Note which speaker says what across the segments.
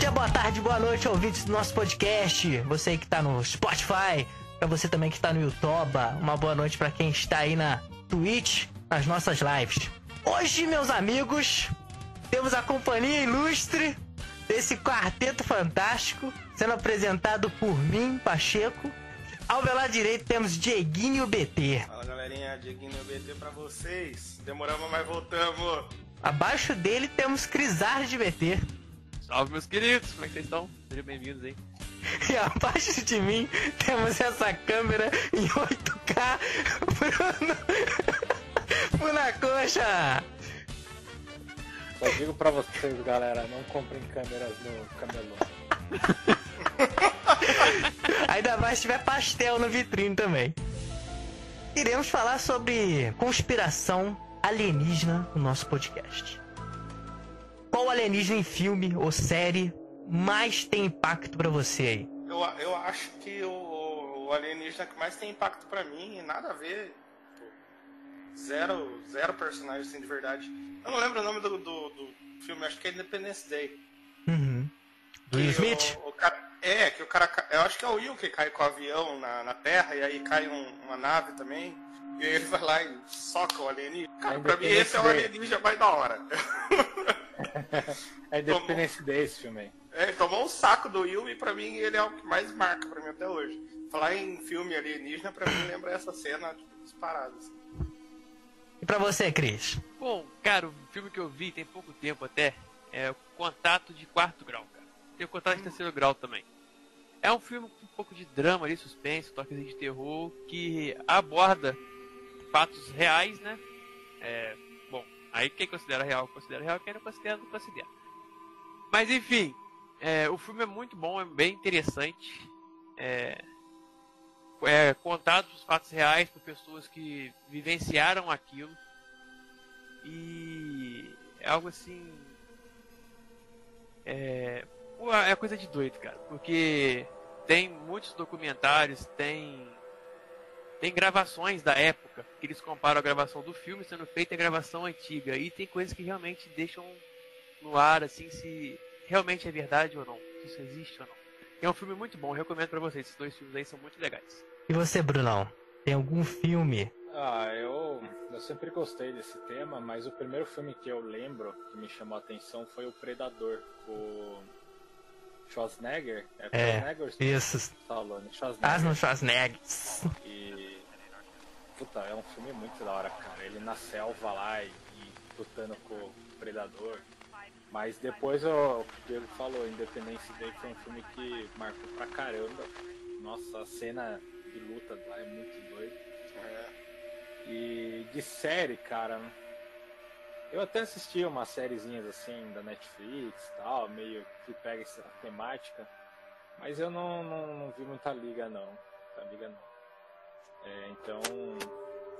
Speaker 1: dia, boa tarde, boa noite, ouvintes do nosso podcast. Você que tá no Spotify, pra você também que tá no YouTube, uma boa noite para quem está aí na Twitch, nas nossas lives. Hoje, meus amigos, temos a companhia ilustre desse quarteto fantástico, sendo apresentado por mim, Pacheco. Ao meu lado direito temos Dieguinho BT.
Speaker 2: Fala galerinha, Dieguinho BT pra vocês. Demoramos, mas voltamos.
Speaker 1: Abaixo dele temos Crisar de BT.
Speaker 3: Salve meus queridos, como é que vocês estão? Sejam bem-vindos aí.
Speaker 1: E abaixo de mim temos essa câmera em 8K. Bruno. Puna coxa.
Speaker 4: Só digo pra vocês, galera, não comprem câmeras no camelô.
Speaker 1: Ainda mais se tiver pastel no vitrine também. Iremos falar sobre conspiração alienígena no nosso podcast. Qual alienígena em filme ou série mais tem impacto pra você aí?
Speaker 2: Eu, eu acho que o, o alienígena que mais tem impacto pra mim, nada a ver. pô, Zero, zero personagem assim de verdade. Eu não lembro o nome do, do, do filme, acho que é Independence Day.
Speaker 1: Uhum. Do Will Smith?
Speaker 2: O, o cara, é, que o cara. ca- Eu acho que é o Will que cai com o avião na, na Terra e aí cai um- uma nave também. E aí ele vai lá e soca o alienígena. Cara, pra mim esse é o alienígena mais da hora.
Speaker 4: É Independence Day esse filme aí.
Speaker 2: É, ele tomou um saco do Will e pra mim ele é o que mais marca pra mim até hoje. Falar em filme alienígena, pra mim lembra essa cena tipo, disparada. assim.
Speaker 1: E pra você, Cris?
Speaker 3: Bom, cara, o filme que eu vi tem pouco tempo até é o Contato de Quarto Grau, cara. Tem o Contato de Terceiro Grau também. É um filme com um pouco de drama ali, suspense, toquezinho de terror, que aborda fatos reais, né? É, aí quem considera real, considera real, quem não considera, não considera. Mas enfim, é, o filme é muito bom, é bem interessante. É, é, contados os fatos reais por pessoas que vivenciaram aquilo. E é algo assim. É, é coisa de doido, cara. Porque tem muitos documentários, tem. Tem gravações da época, que eles comparam a gravação do filme sendo feita e a gravação antiga. E tem coisas que realmente deixam no ar, assim, se realmente é verdade ou não. Se isso existe ou não. É um filme muito bom, eu recomendo pra vocês. Esses dois filmes aí são muito legais.
Speaker 1: E você, Brunão? Tem algum filme?
Speaker 4: Ah, eu, eu sempre gostei desse tema, mas o primeiro filme que eu lembro que me chamou a atenção foi o Predador, com Schwarzenegger. É,
Speaker 1: É,
Speaker 4: Schwarzenegger
Speaker 1: Isso.
Speaker 4: Stallone? Schwarzenegger.
Speaker 1: Arnold Schwarzenegger.
Speaker 4: E. Puta, é um filme muito da hora, cara. Ele na selva lá e, e lutando com o Predador. Mas depois o que ele falou, Independence Day foi um filme que marcou pra caramba. Nossa, a cena de luta lá é muito doida.
Speaker 2: É,
Speaker 4: E de série, cara. Eu até assisti umas sériezinhas assim da Netflix e tal, meio que pega essa temática. Mas eu não, não, não vi muita liga não. Muita liga não. É, então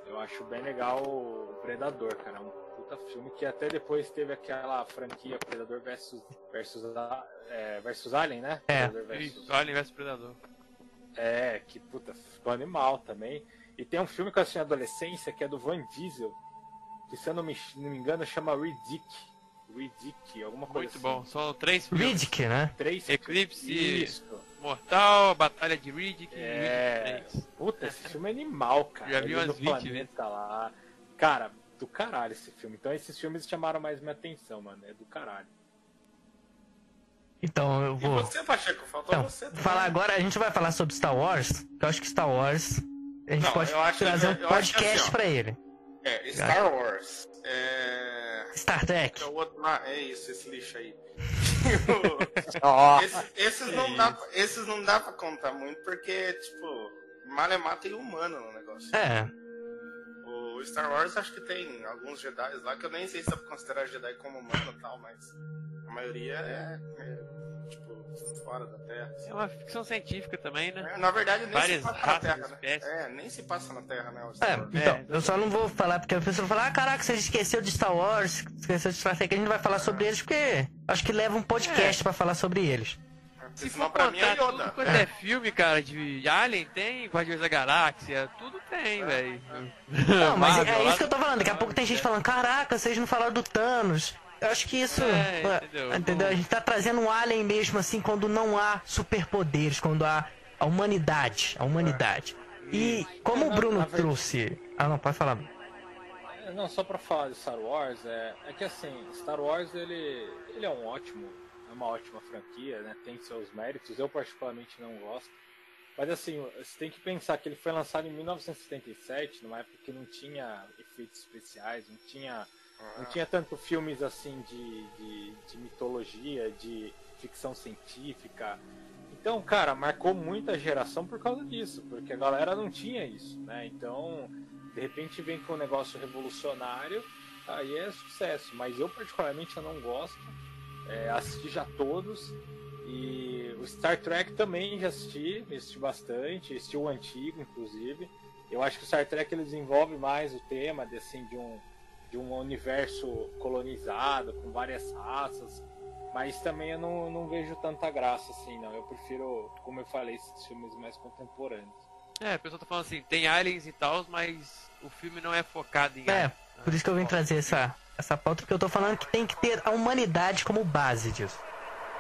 Speaker 4: eu acho bem legal o Predador, cara. É um puta filme que até depois teve aquela franquia Predador versus, versus, é, versus Alien, né?
Speaker 1: É.
Speaker 4: Versus-
Speaker 3: Isso, Alien vs Predador.
Speaker 4: é, que puta, ficou animal também. E tem um filme que eu assisti na adolescência que é do Van Diesel, que se eu não me, não me engano chama Riddick. Riddick, alguma coisa
Speaker 3: Muito
Speaker 4: assim.
Speaker 3: bom. São três filmes.
Speaker 1: Riddick, né?
Speaker 4: Três
Speaker 3: Eclipse
Speaker 4: Isso.
Speaker 3: Mortal, Batalha de Riddick e
Speaker 4: É.
Speaker 3: Riddick 3.
Speaker 4: Puta, esse filme é animal, cara.
Speaker 3: Já vi umas
Speaker 4: no
Speaker 3: 20
Speaker 4: planeta lá. Cara, do caralho esse filme. Então esses filmes chamaram mais minha atenção, mano. É do caralho.
Speaker 1: Então eu
Speaker 2: E
Speaker 1: vou.
Speaker 2: você, Pacheco? Faltou
Speaker 1: Então,
Speaker 2: você também.
Speaker 1: falar agora, a gente vai falar sobre Star Wars. que Eu acho que Star Wars. A gente
Speaker 2: Não,
Speaker 1: pode trazer um
Speaker 2: que
Speaker 1: podcast
Speaker 2: assim, ó.
Speaker 1: pra ele.
Speaker 2: É, Star Wars. É.
Speaker 1: Star Trek.
Speaker 2: É, o outro... ah, é isso, esse lixo aí. Esses, esses não dá, pra- esses não dá pra contar muito, porque, tipo, Malemar tem humano no negócio.
Speaker 1: É.
Speaker 2: O Star Wars acho que tem alguns Jedi lá, que eu nem sei se dá pra considerar Jedi como humano e tal, mas a maioria é, é, tipo, fora da Terra. assim.
Speaker 3: É uma ficção científica também, né?
Speaker 2: É, Na verdade, nem
Speaker 3: Várias
Speaker 2: se passa na Terra, né? É, nem se passa na Terra, né? o Star
Speaker 1: É,
Speaker 2: Wars.
Speaker 1: então,
Speaker 3: É.
Speaker 1: eu só não vou falar porque a pessoa vai falar, ah, caraca, você esqueceu de Star Wars, esqueceu de Star Trek, a gente não vai falar sobre eles porque acho que leva um podcast pra falar sobre eles.
Speaker 3: Se
Speaker 2: Senão
Speaker 3: for
Speaker 2: pra mim é Yoda.
Speaker 3: tudo quanto é filme, cara, de Alien, tem Guardiões da Galáxia, tudo tem, velho.
Speaker 1: Não, mas é,
Speaker 3: Marvel,
Speaker 1: é isso que eu tô falando. Daqui a pouco tem gente falando, caraca, vocês não falaram do Thanos. Eu acho que isso.
Speaker 3: É,
Speaker 1: ah,
Speaker 3: entendeu?
Speaker 1: entendeu? A gente tá trazendo um alien mesmo assim quando não há superpoderes, quando há a humanidade. A humanidade. E como o Bruno trouxe. Ah, não, pode falar.
Speaker 4: Não, só pra falar de Star Wars, é, é que assim, Star Wars ele, ele é um ótimo, é uma ótima franquia, né? Tem seus méritos, eu particularmente não gosto. Mas assim, você tem que pensar que ele foi lançado em 1977, numa época que não tinha efeitos especiais, não tinha, não tinha tanto filmes assim de, de, de mitologia, de ficção científica. Então, cara, marcou muita geração por causa disso, porque a galera não tinha isso, né? Então, de repente vem com um negócio revolucionário, aí é sucesso. Mas eu particularmente eu não gosto. É, assisti já todos. E o Star Trek também já assisti, assisti bastante, assisti o antigo, inclusive. Eu acho que o Star Trek ele desenvolve mais o tema de, assim, de, um, de um universo colonizado, com várias raças. Mas também eu não, não vejo tanta graça assim, não. Eu prefiro, como eu falei, esses filmes mais contemporâneos.
Speaker 3: É, o pessoal tá falando assim, tem aliens e tal, mas o filme não é focado em
Speaker 1: É,
Speaker 3: aliens.
Speaker 1: por isso que eu vim trazer essa, essa pauta, porque eu tô falando que tem que ter a humanidade como base disso.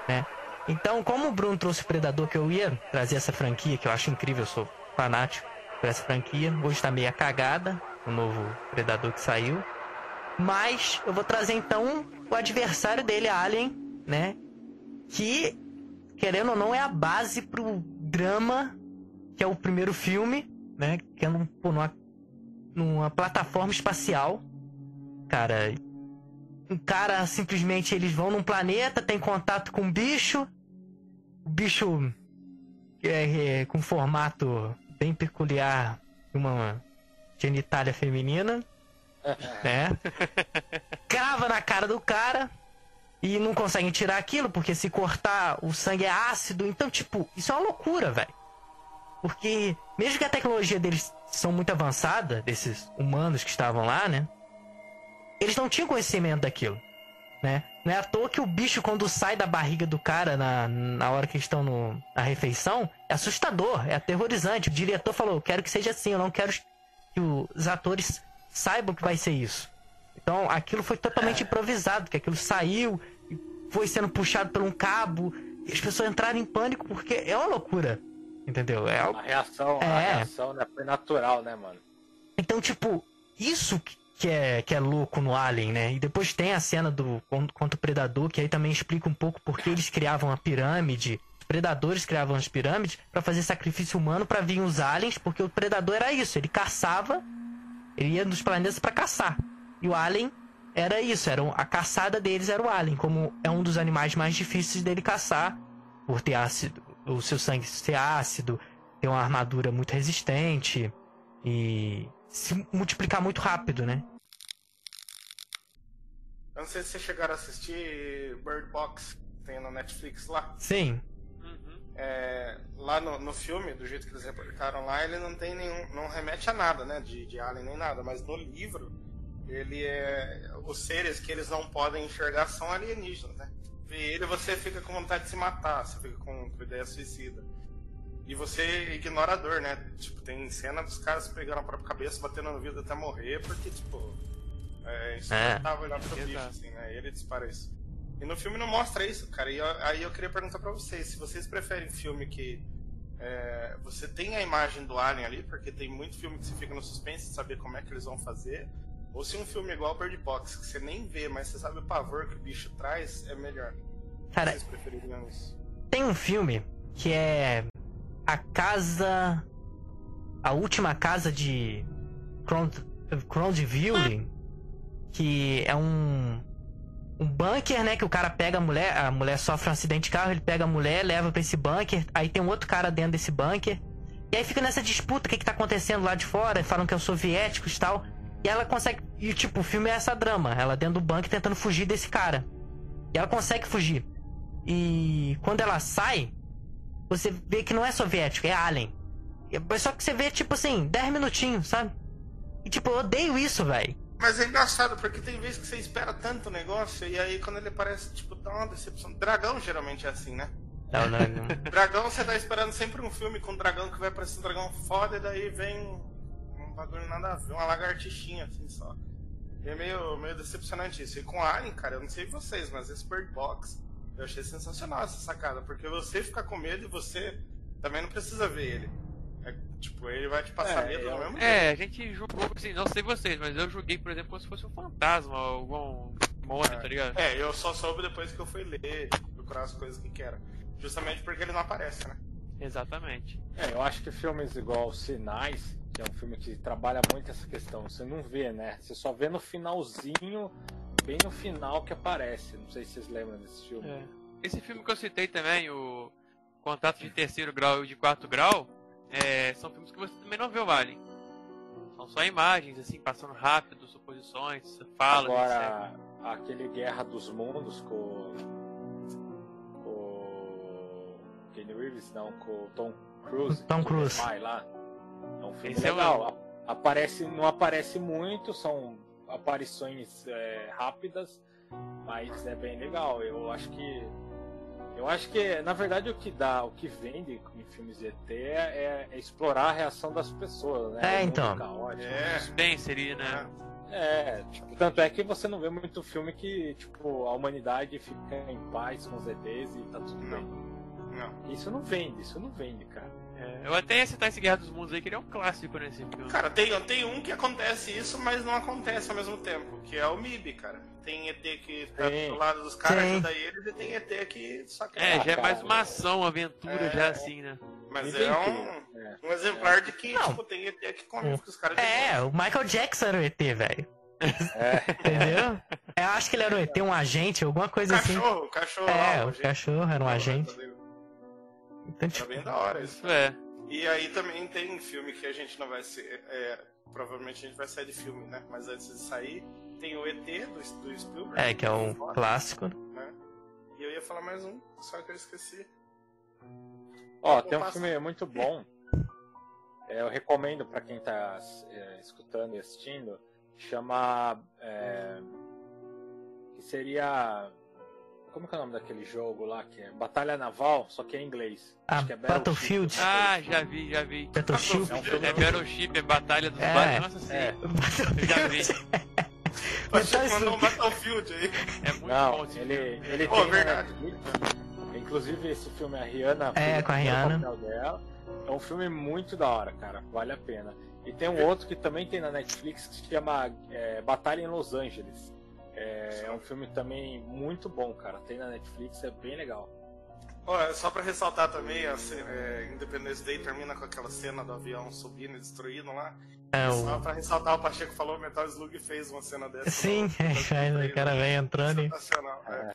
Speaker 1: Né? Então, como o Bruno trouxe o Predador, que eu ia trazer essa franquia, que eu acho incrível, eu sou fanático por essa franquia. Hoje tá meio cagada, o novo Predador que saiu. Mas eu vou trazer então o adversário dele, Alien, né? Que, querendo ou não, é a base pro drama, que é o primeiro filme, né? Que é num, pô, numa, numa plataforma espacial. Cara, um cara simplesmente eles vão num planeta, tem contato com um bicho. O bicho é, é com formato bem peculiar, uma genitália feminina, né? Crava na cara do cara e não conseguem tirar aquilo porque se cortar o sangue é ácido. Então, tipo, isso é uma loucura, velho. Porque mesmo que a tecnologia deles são muito avançada, desses humanos que estavam lá, né? Eles não tinham conhecimento daquilo, né? Não é à toa que o bicho, quando sai da barriga do cara na, na hora que estão no, na refeição, é assustador, é aterrorizante. O diretor falou, eu quero que seja assim, eu não quero que os atores saibam que vai ser isso. Então, aquilo foi totalmente improvisado, que aquilo saiu, foi sendo puxado por um cabo, e as pessoas entraram em pânico porque é uma loucura, entendeu? É
Speaker 4: A reação, a
Speaker 1: É.
Speaker 4: reação né, foi natural, né, mano?
Speaker 1: Então, tipo, isso que- é, que é louco no Alien, né? E depois tem a cena do con- contra o Predador, que aí também explica um pouco por que eles criavam a pirâmide. Os predadores criavam as pirâmides pra fazer sacrifício humano pra vir os aliens, porque o predador era isso, ele caçava, ele ia nos planetas pra caçar. E o alien era isso, era a caçada deles era o alien, como é um dos animais mais difíceis dele caçar, por ter ácido, o seu sangue ser ácido, ter uma armadura muito resistente e se multiplicar muito rápido, né?
Speaker 2: Eu não sei se vocês chegaram a assistir Bird Box, que tem na Netflix lá.
Speaker 1: Sim.
Speaker 3: Uhum.
Speaker 2: É, lá no, no filme, do jeito que eles reportaram lá, ele não tem nenhum. não remete a nada, né? De, de alien nem nada, mas no livro, ele é. Os seres que eles não podem enxergar são alienígenas, né? Vê ele você fica com vontade de se matar, você fica com, com ideia suicida. E você ignora a dor, né? Tipo, tem cena dos caras pegando a própria cabeça, batendo no vidro até morrer, porque, tipo, é insuportável olhar pro bicho, assim, né? E ele dispara isso. E no filme não mostra isso, cara. E eu- aí eu queria perguntar pra vocês, se vocês preferem filme que é, você tem a imagem do Alien ali, porque tem muito filme que você fica no suspense de saber como é que eles vão fazer, ou se um filme igual Bird Box, que você nem vê, mas você sabe o pavor que o bicho traz, é melhor.
Speaker 1: Cara,
Speaker 2: Vocês prefeririam isso?
Speaker 1: tem um filme que é A Casa. A Última Casa de. Crondville. Que é um. Um bunker, né? Que o cara pega a mulher. A mulher sofre um acidente de carro, ele pega a mulher, leva pra esse bunker. Aí tem um outro cara dentro desse bunker. E aí fica nessa disputa, o que, que tá acontecendo lá de fora? Falam que é os soviéticos e tal. E ela consegue. E tipo, o filme é essa drama. Ela dentro do bunker tentando fugir desse cara. E ela consegue fugir. E quando ela sai, você vê que não é soviético, é alien. E- Só que você vê, tipo assim, 10 minutinhos, sabe? E tipo, eu odeio isso, velho.
Speaker 2: Mas é engraçado, porque tem vezes que você espera tanto negócio, e aí quando ele aparece, tipo, dá uma decepção. Dragão geralmente é assim, né?
Speaker 1: Não, não, não.
Speaker 2: Dragão, você tá esperando sempre um filme com um dragão que vai parecer um dragão foda, e daí vem bagulho nada a ver, uma lagartixinha assim só. E é meio, meio decepcionante isso. E com Alien, cara, eu não sei vocês, mas esse Bird Box, eu achei sensacional essa sacada, porque você fica com medo e você também não precisa ver ele. É, tipo, ele vai te passar
Speaker 4: É,
Speaker 2: medo
Speaker 4: eu-
Speaker 2: no mesmo
Speaker 3: É, a gente jogou assim, não sei vocês, mas eu joguei, por exemplo, como se fosse um fantasma, algum demônio, tá ligado?
Speaker 2: É, eu só soube depois que eu fui ler, procurar as coisas que que era. Justamente porque ele não aparece, né?
Speaker 3: Exatamente.
Speaker 4: É, eu acho que filmes igual Sinais, que é um filme que trabalha muito essa questão, você não vê, né? Você só vê no finalzinho, bem no final que aparece. Não sei se vocês lembram desse filme.
Speaker 3: É. Esse filme que eu citei também, o Contato de Terceiro Grau e o de Quarto Grau, é, são filmes que você também não vê o Alien. São só imagens, assim, passando rápido, suposições, falas, etc.
Speaker 4: Agora, aquele Guerra dos Mundos com. com. o Kenny Reeves, não, com o Tom Cruise.
Speaker 1: Tom Cruise.
Speaker 4: é pai lá. É um filme
Speaker 3: Esse é
Speaker 4: legal. A- Aparece, não aparece muito, são aparições é, rápidas, mas é bem legal. Eu acho que. Eu acho que, na verdade, o que dá, o que vende em filmes de ET é, é explorar a reação das pessoas, né?
Speaker 1: É, então.
Speaker 4: caótico.
Speaker 2: É.
Speaker 3: Suspense ali, né?
Speaker 4: É, tipo, tanto é que você não vê muito filme que, tipo, a humanidade fica em paz com os ETs e tá tudo
Speaker 2: Não.
Speaker 4: bem.
Speaker 2: Não.
Speaker 4: Isso não vende, isso não vende, cara.
Speaker 3: É, eu até ia citar esse Guerra dos Mundos aí, que ele é um clássico nesse filme.
Speaker 2: Cara, tem, tem um que acontece isso, mas não acontece ao mesmo tempo, que é o MIB, cara. Tem ET que tá
Speaker 4: Sim.
Speaker 2: do lado dos caras,
Speaker 1: Sim.
Speaker 2: ajuda eles, e tem ET que só quer.
Speaker 3: É, já é
Speaker 4: cara.
Speaker 3: mais uma ação, aventura,
Speaker 2: É.
Speaker 3: já assim, né?
Speaker 2: Mas é um,
Speaker 4: é.
Speaker 2: um exemplar de que,
Speaker 1: Não.
Speaker 2: tipo, tem ET que convive com os caras de
Speaker 1: É, o Michael Jackson era o ET, velho.
Speaker 4: É,
Speaker 1: Entendeu? Eu acho que ele era um ET, um agente, alguma coisa assim.
Speaker 2: Cachorro, cachorro.
Speaker 1: É, o cachorro era um agente. Então, tipo,
Speaker 2: bem da hora isso.
Speaker 3: É.
Speaker 2: E aí também tem filme que a gente não vai ser. é, provavelmente a gente vai sair de filme, né? Mas antes de sair, tem o ET do, do Spielberg.
Speaker 1: é, que é um
Speaker 2: Foda,
Speaker 1: clássico.
Speaker 2: né? E eu ia falar mais um, só que eu esqueci.
Speaker 4: Ó, tem um filme muito bom. É, eu recomendo pra quem tá é, escutando e assistindo. Chama. é, que seria. Como que é o nome daquele jogo lá? Que é Batalha Naval, só que é em inglês.
Speaker 1: Ah,
Speaker 4: Acho que é
Speaker 1: Battlefield.
Speaker 3: Ah, já vi, já vi.
Speaker 1: Battleship.
Speaker 4: É um filme
Speaker 3: É Battleship, é Batalha dos
Speaker 1: É.
Speaker 3: Nossa, sim.
Speaker 4: É.
Speaker 3: Eu já vi.
Speaker 2: Você mandou um. Battlefield aí.
Speaker 3: É muito bom
Speaker 4: Não,
Speaker 3: esse
Speaker 4: ele,
Speaker 3: filme.
Speaker 4: ele
Speaker 2: Pô,
Speaker 4: tem na
Speaker 2: verdade.
Speaker 4: Inclusive esse filme a Rihanna
Speaker 1: É, com a Rihanna.
Speaker 4: papel dela. É um filme muito da hora, cara. Vale a pena. E tem um outro que também tem na Netflix que se chama é, Batalha em Los Angeles. É, é um filme também muito bom, cara. Tem na Netflix, é bem legal.
Speaker 2: Ó, só pra ressaltar também, a é, Independence Day termina com aquela cena do avião subindo e destruindo lá.
Speaker 1: É
Speaker 2: Só
Speaker 1: o.
Speaker 2: pra ressaltar, o Pacheco falou, o Metal Slug fez uma cena dessa.
Speaker 1: Sim,
Speaker 2: no-
Speaker 1: o cara vem entrando e.
Speaker 2: Sensacional. é.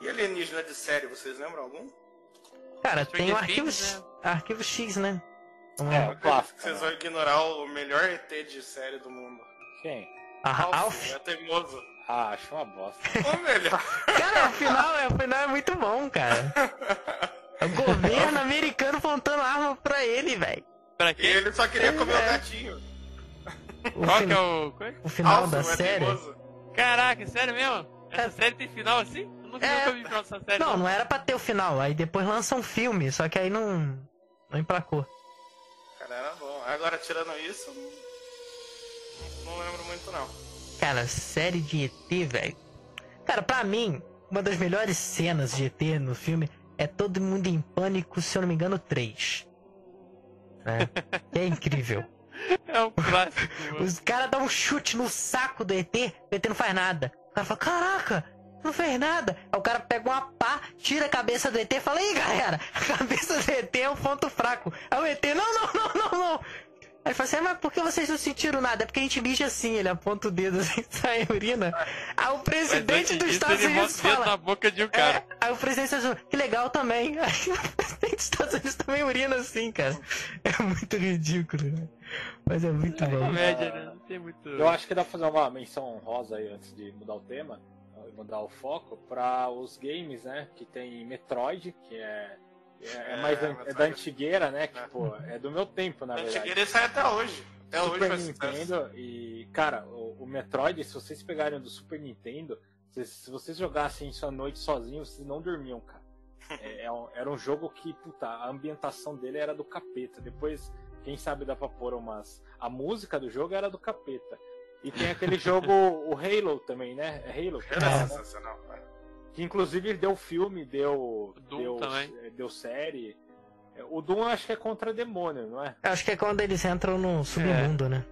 Speaker 2: E alienígena de série, vocês lembram algum?
Speaker 1: Cara, tem o arquivo,
Speaker 3: Things,
Speaker 1: X- arquivo X, né? Um-
Speaker 4: É, o clássico.
Speaker 2: Vocês
Speaker 4: né?
Speaker 2: vão ignorar o melhor ET de série do mundo.
Speaker 4: Quem?
Speaker 1: A Alf.
Speaker 2: É teimoso.
Speaker 4: Ah, acho uma bosta.
Speaker 2: Ô, melhor.
Speaker 1: Cara, o final, é- o final é muito bom, cara. É o governo americano apontando arma pra ele, velho.
Speaker 3: Pra quem?
Speaker 2: ele só queria comer o
Speaker 1: É.
Speaker 2: gatinho.
Speaker 1: O,
Speaker 3: Qual
Speaker 1: fin-
Speaker 3: que é o. é?
Speaker 1: o final
Speaker 2: Alf,
Speaker 1: da
Speaker 2: é
Speaker 1: série.
Speaker 2: teimoso.
Speaker 3: Caraca, sério mesmo? Essa série tem final assim? Eu nunca,
Speaker 1: É.
Speaker 3: nunca vi final dessa série.
Speaker 1: Não, não era pra ter o final. Aí depois lança um filme, só que aí não. Não emplacou.
Speaker 2: Cara, era bom. Agora, tirando isso, não, não lembro muito, não.
Speaker 1: Cara, série de ET, velho. Cara, pra mim, uma das melhores cenas de ET no filme é Todo Mundo em Pânico, se eu não me engano, 3. Né? É incrível.
Speaker 3: É um clássico. mano.
Speaker 1: Os caras dão um chute no saco do ET, o ET não faz nada. O cara fala, caraca, não fez nada. Aí o cara pega uma pá, tira a cabeça do ET e fala, ih galera, a cabeça do ET é um ponto fraco. Aí o ET, não, não, não, não, não. Aí ele fala assim, mas por que vocês não sentiram nada? É porque a gente mija assim, ele aponta o dedo assim, sai urina. Aí o presidente dos Estados
Speaker 3: ele
Speaker 1: Unidos fala...
Speaker 3: na boca de um cara.
Speaker 1: É, aí o presidente dos Estados Unidos, que legal também. Aí o presidente dos Estados Unidos também urina assim, cara. É muito ridículo, né? Mas é muito
Speaker 3: É
Speaker 1: bom.
Speaker 3: comédia, né? Não tem muito.
Speaker 4: Eu acho que dá pra fazer uma menção honrosa aí antes de mudar o tema, mudar o foco, pra os games, né? Que tem Metroid, que é, é, é
Speaker 2: É,
Speaker 4: mais an- é da antigueira, né? Que, pô, é do meu tempo, na verdade.
Speaker 2: Antigueira sai até hoje. Até hoje
Speaker 4: Super
Speaker 2: sucesso.
Speaker 4: Nintendo e, cara, o, o Metroid, se vocês pegarem do Super Nintendo, se, se vocês jogassem isso à noite sozinhos, vocês não dormiam, cara. É- é um- era um jogo que, puta, a ambientação dele era do capeta. Depois, quem sabe dá pra pôr umas. A música do jogo era do capeta. E tem aquele jogo, o Halo também, né? É Halo?
Speaker 2: Era
Speaker 4: né?
Speaker 2: sensacional. né?
Speaker 4: Que inclusive deu filme, deu.
Speaker 3: O Doom
Speaker 4: deu,
Speaker 3: também.
Speaker 4: é, deu série. É, O Doom eu acho que é contra demônio, não é?
Speaker 1: Eu acho que é quando eles entram no submundo, né?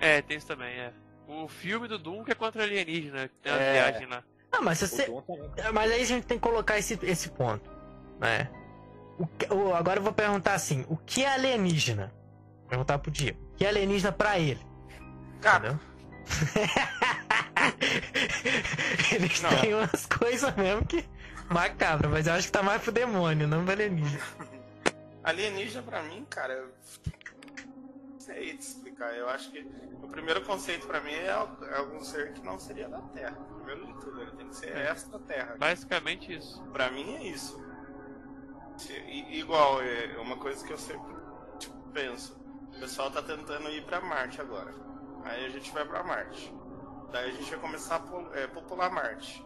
Speaker 3: É, tem isso também, é. O filme do Doom que é contra alienígena, que tem uma
Speaker 4: É.
Speaker 3: viagem lá.
Speaker 1: Não, mas você. Mas aí a gente tem que colocar esse, esse ponto, né? O que- o- agora eu vou perguntar assim, o que é alienígena? Vou perguntar pro Diego. O que é alienígena pra ele?
Speaker 2: Cara?
Speaker 1: Eles
Speaker 2: Não.
Speaker 1: têm umas coisas mesmo que macabra, mas eu acho que tá mais pro demônio, não pro alienígena.
Speaker 2: alienígena pra mim, cara, eu não sei te explicar. Eu acho que o primeiro conceito pra mim é é algum ser que não seria da Terra. Primeiro de tudo, ele tem que ser extra-terra.
Speaker 3: Basicamente isso.
Speaker 2: Pra mim é isso. I- igual, é uma coisa que eu sempre tipo, penso. O pessoal tá tentando ir pra Marte agora. Aí a gente vai pra Marte. Daí a gente vai começar a po- é, popular Marte.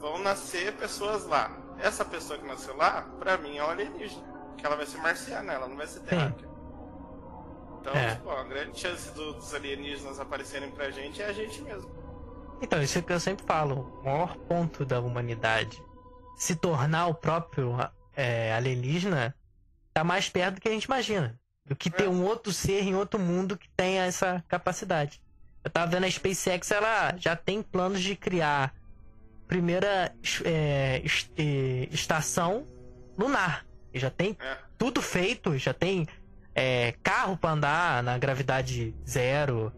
Speaker 2: Vão nascer pessoas lá. Essa pessoa que nasceu lá, pra mim é um alienígena. Que ela vai ser marciana, ela não vai ser terráquea. Então,
Speaker 1: É.
Speaker 2: tipo, ó, a grande chance do- dos alienígenas aparecerem pra gente é a gente mesmo.
Speaker 1: Então, isso é o que eu sempre falo. O maior ponto da humanidade se tornar o próprio é, alienígena tá mais perto do que a gente imagina. Do que ter
Speaker 2: É.
Speaker 1: um outro ser em outro mundo que tenha essa capacidade. Eu tava vendo a SpaceX, ela já tem planos de criar primeira é, é, estação lunar. E já tem
Speaker 2: É.
Speaker 1: tudo feito, já tem é, carro pra andar na gravidade zero.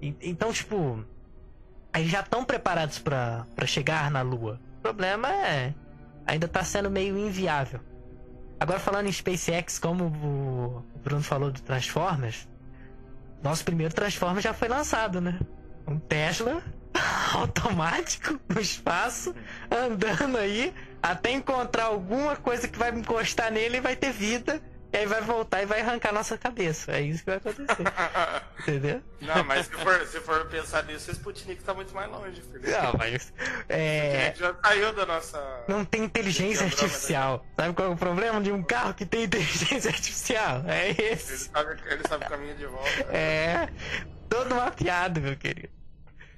Speaker 1: E- então, tipo, aí já estão preparados pra chegar na Lua. O problema é ainda tá sendo meio inviável. Agora falando em SpaceX, como o Bruno falou do Transformers, nosso primeiro Transformers já foi lançado, né? Um Tesla automático no espaço, andando aí até encontrar alguma coisa que vai encostar nele e vai ter vida. E aí vai voltar e vai arrancar nossa cabeça. É isso que vai acontecer. entendeu?
Speaker 2: Não, mas se for, se for pensar nisso, o Sputnik tá muito mais longe, filho.
Speaker 1: Não, mas.
Speaker 2: A
Speaker 1: É.
Speaker 2: gente já saiu da nossa.
Speaker 1: Não tem inteligência artificial. Sabe qual é o problema de um carro que tem inteligência artificial? É
Speaker 2: Ele
Speaker 1: esse.
Speaker 2: sabe, ele sabe o caminho de volta.
Speaker 1: É. Todo mapeado, meu querido.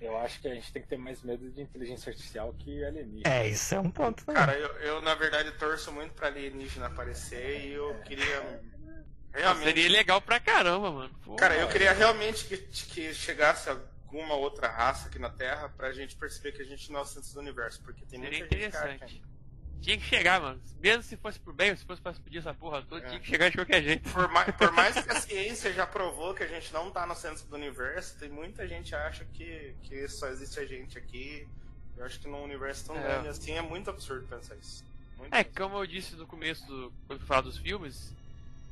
Speaker 4: Eu acho que a gente tem que ter mais medo de inteligência artificial que alienígena.
Speaker 1: É, isso é um ponto. também.
Speaker 2: Cara, eu, eu na verdade torço muito pra alienígena aparecer e eu queria. Realmente.
Speaker 3: Seria legal pra caramba, mano. Pô,
Speaker 2: Cara, eu queria realmente que, que chegasse alguma outra raça aqui na Terra pra gente perceber que a gente não é o centro do universo, porque tem muita
Speaker 3: Seria
Speaker 2: gente que acha
Speaker 3: interessante. Tinha que chegar, mano. Mesmo se fosse por bem, ou se fosse pra explodir essa porra toda,
Speaker 2: É.
Speaker 3: tinha que chegar de qualquer jeito.
Speaker 2: Por mais, por mais que a ciência já provou que a gente não tá no centro do universo, tem muita gente que acha que, que só existe a gente aqui. Eu acho que num universo tão
Speaker 3: É.
Speaker 2: grande assim é muito absurdo pensar isso. Muito
Speaker 3: É,
Speaker 2: absurdo.
Speaker 3: como eu disse no começo, do, quando eu falar dos filmes,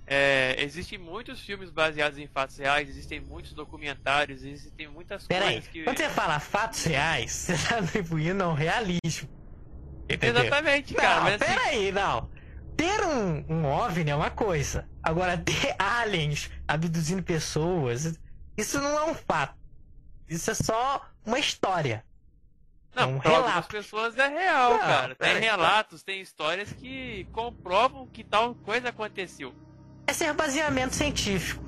Speaker 3: é, existem muitos filmes baseados em fatos reais, existem muitos documentários, existem muitas
Speaker 1: Pera aí.
Speaker 3: coisas que.
Speaker 1: Quando você fala fatos reais, você tá atribuindo ao realismo. Entendeu?
Speaker 3: Exatamente, cara.
Speaker 1: Não,
Speaker 3: mas assim,
Speaker 1: pera aí, não. Ter um, um OVNI é uma coisa. Agora, ter aliens abduzindo pessoas, isso não é um fato. Isso é só uma história.
Speaker 3: Não,
Speaker 1: um
Speaker 3: algumas
Speaker 1: relato.
Speaker 3: pessoas é real,
Speaker 1: Não,
Speaker 3: cara. Tem
Speaker 1: aí,
Speaker 3: relatos, tem histórias que comprovam que tal coisa aconteceu.
Speaker 1: É ser baseamento científico.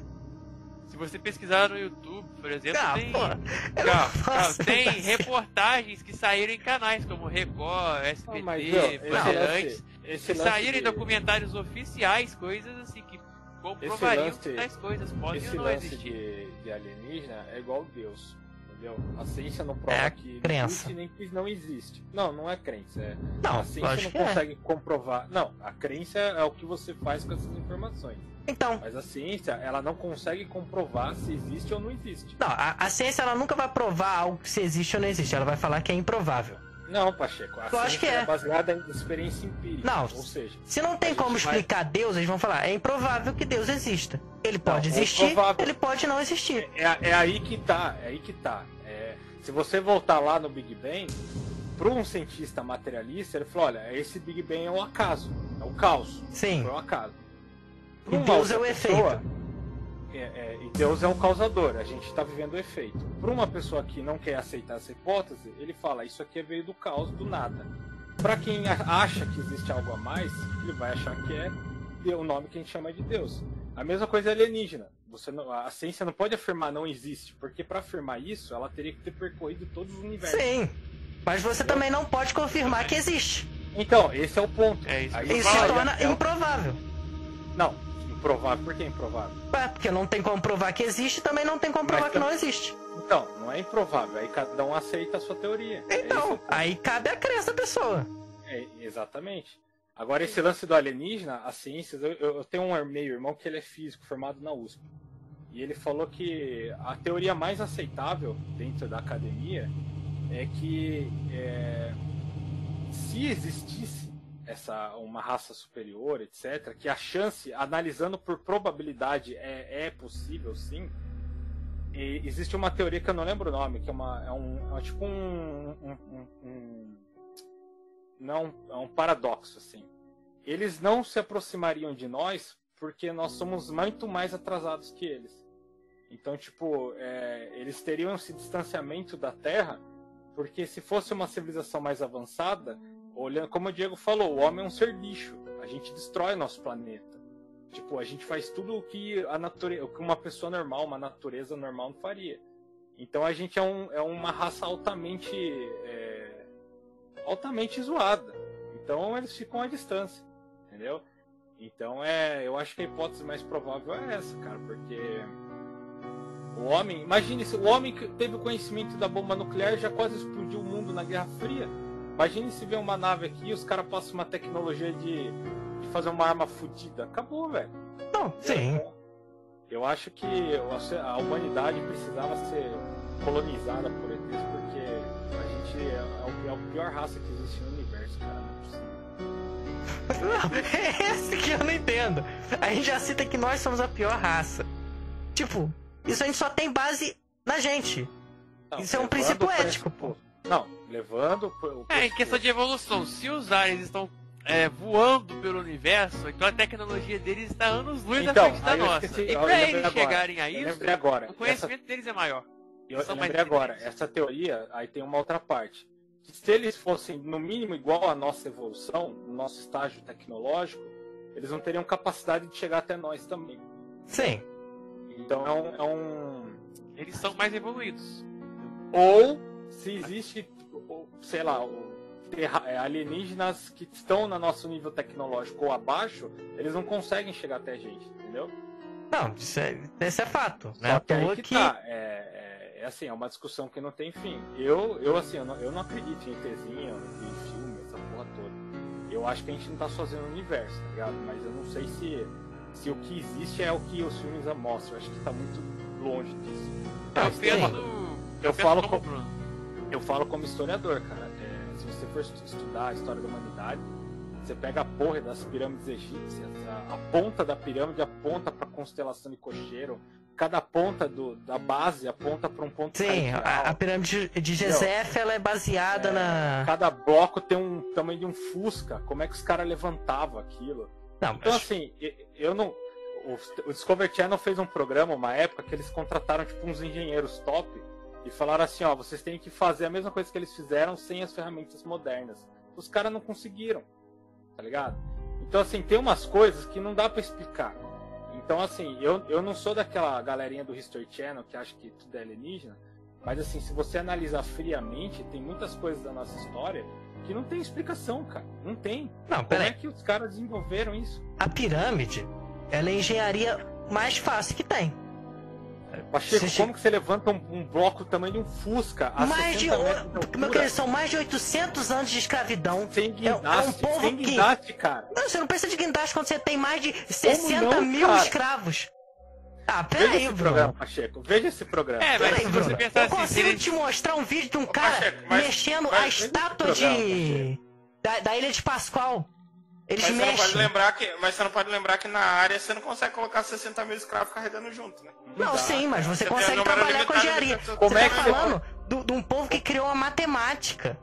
Speaker 3: Se você pesquisar no YouTube, por exemplo,
Speaker 1: Ah,
Speaker 3: tem, calma, tem reportagens que saíram em canais como Record, SBT,
Speaker 4: Ah, ó, esse
Speaker 3: Bandeirantes, que saíram em documentários oficiais, coisas assim que comprovariam
Speaker 4: lance-
Speaker 3: que tais coisas podem ou não existir.
Speaker 4: de, de alienígena é igual Deus. Entendeu? A ciência não prova
Speaker 1: É a
Speaker 4: que
Speaker 1: crença.
Speaker 4: existe nem que não existe. Não, não é crença. É,
Speaker 1: Não,
Speaker 4: a ciência não
Speaker 1: é.
Speaker 4: consegue comprovar. Não, a crença é o que você faz com essas informações.
Speaker 1: Então,
Speaker 4: Mas a ciência, ela não consegue comprovar se existe ou não existe.
Speaker 1: não, a, a ciência ela nunca vai provar algo se existe ou não existe. Ela vai falar que é improvável.
Speaker 4: Não, Pacheco. A
Speaker 1: Eu acho que é.
Speaker 4: baseada em experiência empírica.
Speaker 1: Não.
Speaker 4: Ou seja,
Speaker 1: Se não tem como
Speaker 4: vai-
Speaker 1: explicar Deus, eles vão falar, é improvável que Deus exista. Ele pode
Speaker 4: é
Speaker 1: existir,
Speaker 4: provável.
Speaker 1: ele pode não existir.
Speaker 4: é, é aí que tá. É aí que tá. Se você voltar lá no Big Bang, para um cientista materialista, ele falou: olha, esse Big Bang é um acaso. É um caos.
Speaker 1: Sim.
Speaker 4: Foi um acaso.
Speaker 1: E
Speaker 4: Pra uma
Speaker 1: Deus é o
Speaker 4: pessoa, é, é, e Deus é o causador, a gente está vivendo o efeito. Para uma pessoa que não quer aceitar essa hipótese, ele fala: Isso aqui veio do caos, do nada. Para quem acha que existe algo a mais, ele vai achar que é o nome que a gente chama de Deus. A mesma coisa é alienígena. Você não, a ciência não pode afirmar não existe, porque para afirmar isso, ela teria que ter percorrido todos os universos.
Speaker 1: Sim. Mas você também não pode confirmar que existe.
Speaker 4: Então, esse é o ponto.
Speaker 3: É isso.
Speaker 1: Isso se torna
Speaker 4: é- é-
Speaker 1: improvável.
Speaker 4: Não, improvável. Por que improvável?
Speaker 1: Ué, porque não tem como provar que existe, também não tem como provar
Speaker 4: Mas
Speaker 1: que não existe.
Speaker 4: Então, não é improvável. Aí cada um aceita a sua teoria. É
Speaker 1: Então,
Speaker 4: esse
Speaker 1: aí cabe a crença da pessoa.
Speaker 4: É, exatamente. Agora, esse lance do alienígena, as ciências, eu, eu tenho um meio irmão que ele é físico, formado na USP. E ele falou que a teoria mais aceitável dentro da academia é que é, se existisse essa uma raça superior, etc., que a chance, analisando por probabilidade, é, é possível sim. E existe uma teoria que eu não lembro o nome, que é, uma, é um é tipo um- um- um- não é um paradoxo assim. Eles não se aproximariam de nós porque nós somos muito mais atrasados que eles. Então, tipo, é, eles teriam esse distanciamento da Terra porque se fosse uma civilização mais avançada, olhando, como o Diego falou, o homem é um ser lixo. A gente destrói nosso planeta. Tipo, a gente faz tudo o que a natureza, o que uma pessoa normal, uma natureza normal não faria. Então a gente é, um, é uma raça altamente é, altamente zoada. Então eles ficam à distância, entendeu? Então é, eu acho que a hipótese mais provável é essa, cara, porque o homem, imagine se o homem que teve o conhecimento da bomba nuclear já quase explodiu o mundo na Guerra Fria. Imagine se vê uma nave aqui e os caras passam uma tecnologia de, de fazer uma arma fodida. Acabou, velho.
Speaker 1: Não, sim.
Speaker 4: Eu acho que a humanidade precisava ser colonizada por ETs porque a gente é, é o- é a pior raça que existe no universo, cara. Não é possível.
Speaker 1: Não, é esse que eu não entendo. A gente já cita que nós somos a pior raça. Tipo, isso a gente só tem base na gente.
Speaker 4: Não,
Speaker 1: Isso é um princípio ético, pô.
Speaker 4: Não, levando o
Speaker 3: É, em questão de evolução, se os aliens estão é, voando pelo universo, então a tecnologia deles está anos luz
Speaker 4: Então,
Speaker 3: da frente da nossa.
Speaker 4: esqueci-
Speaker 3: e
Speaker 4: lembrei
Speaker 3: eles
Speaker 4: agora.
Speaker 3: chegarem a isso,
Speaker 4: agora.
Speaker 3: o conhecimento deles é maior.
Speaker 4: Eu,
Speaker 3: mais
Speaker 4: lembrei agora, essa teoria, aí tem uma outra parte. Que se eles fossem, no mínimo, igual à nossa evolução, no nosso estágio tecnológico, eles não teriam capacidade de chegar até nós também.
Speaker 1: Sim.
Speaker 4: Então é um. é um-
Speaker 3: Eles são mais evoluídos.
Speaker 4: Ou se existe, sei lá, é, alienígenas que estão no nosso nível tecnológico ou abaixo, eles não conseguem chegar até a gente, entendeu?
Speaker 1: Não, isso é, isso é fato. Né?
Speaker 4: Só
Speaker 1: À
Speaker 4: que que
Speaker 1: que.
Speaker 4: tá. É- é assim, é uma discussão que não tem fim. Eu, eu assim, eu não, eu não acredito em ETzinho, em filme, essa porra toda. Eu acho que a gente não tá sozinho no universo, tá ligado? Mas eu não sei se, se o que existe é o que os filmes mostram. Eu acho que tá muito longe disso.
Speaker 1: Ah,
Speaker 3: eu penso.
Speaker 4: Eu falo
Speaker 3: como.
Speaker 4: Eu falo como historiador, cara. É, se você for estu- estudar a história da humanidade, você pega a porra das pirâmides egípcias, a, a ponta da pirâmide aponta pra constelação de cocheiro, cada ponta do, da base aponta pra um ponto
Speaker 1: Sim, a, a pirâmide de Gesef ela é baseada na.
Speaker 4: Cada bloco tem um tamanho de um fusca. Como é que os caras levantavam aquilo?
Speaker 1: Não,
Speaker 4: Então,
Speaker 1: mas-
Speaker 4: assim, eu não. O, o Discovery Channel fez um programa, uma época, que eles contrataram tipo uns engenheiros top e falaram assim: ó, vocês têm que fazer a mesma coisa que eles fizeram sem as ferramentas modernas. Os caras não conseguiram, tá ligado? Então, assim, tem umas coisas que não dá pra explicar. Então, assim, eu, eu não sou daquela galerinha do History Channel que acha que tudo é alienígena, mas, assim, se você analisar friamente, tem muitas coisas da nossa história que não tem explicação, cara. Não tem.
Speaker 1: não,
Speaker 4: Como é que os caras desenvolveram isso?
Speaker 1: A pirâmide, ela é a engenharia mais fácil que tem.
Speaker 4: Pacheco,
Speaker 1: Você
Speaker 4: como que você levanta um, um bloco do tamanho de um Fusca a
Speaker 1: mais de.
Speaker 4: 60 metros de
Speaker 1: Meu querido, são mais de 800 anos de escravidão.
Speaker 4: sem
Speaker 1: é um
Speaker 4: guindaste,
Speaker 1: povo
Speaker 4: sem
Speaker 1: que-
Speaker 4: guindaste, cara.
Speaker 1: Não, você não precisa de guindaste quando você tem mais de 60
Speaker 4: não,
Speaker 1: mil
Speaker 4: cara?
Speaker 1: escravos. Ah,
Speaker 4: Veja
Speaker 1: peraí,
Speaker 4: esse
Speaker 1: Bruno.
Speaker 4: programa, Pacheco. Veja esse programa.
Speaker 3: É, mas
Speaker 1: Peraí, Bruno.
Speaker 3: você pensar
Speaker 1: Eu
Speaker 3: assim,
Speaker 1: consigo
Speaker 3: eles-
Speaker 1: te mostrar um vídeo de um cara
Speaker 2: Pacheco, mas-
Speaker 1: mexendo
Speaker 2: mas-
Speaker 1: a estátua de. Da, da ilha de Pascoal. Eles
Speaker 2: Mas você, não pode
Speaker 1: mexem.
Speaker 2: lembrar que, mas você não pode lembrar que na área você não consegue colocar 60 mil escravos carregando junto, né?
Speaker 1: Não, sim, mas você
Speaker 2: Você
Speaker 1: consegue
Speaker 2: um
Speaker 1: trabalhar com engenharia.
Speaker 4: Como
Speaker 1: você
Speaker 4: é
Speaker 1: tá
Speaker 4: que você-
Speaker 1: falando do- de um povo que criou a matemática.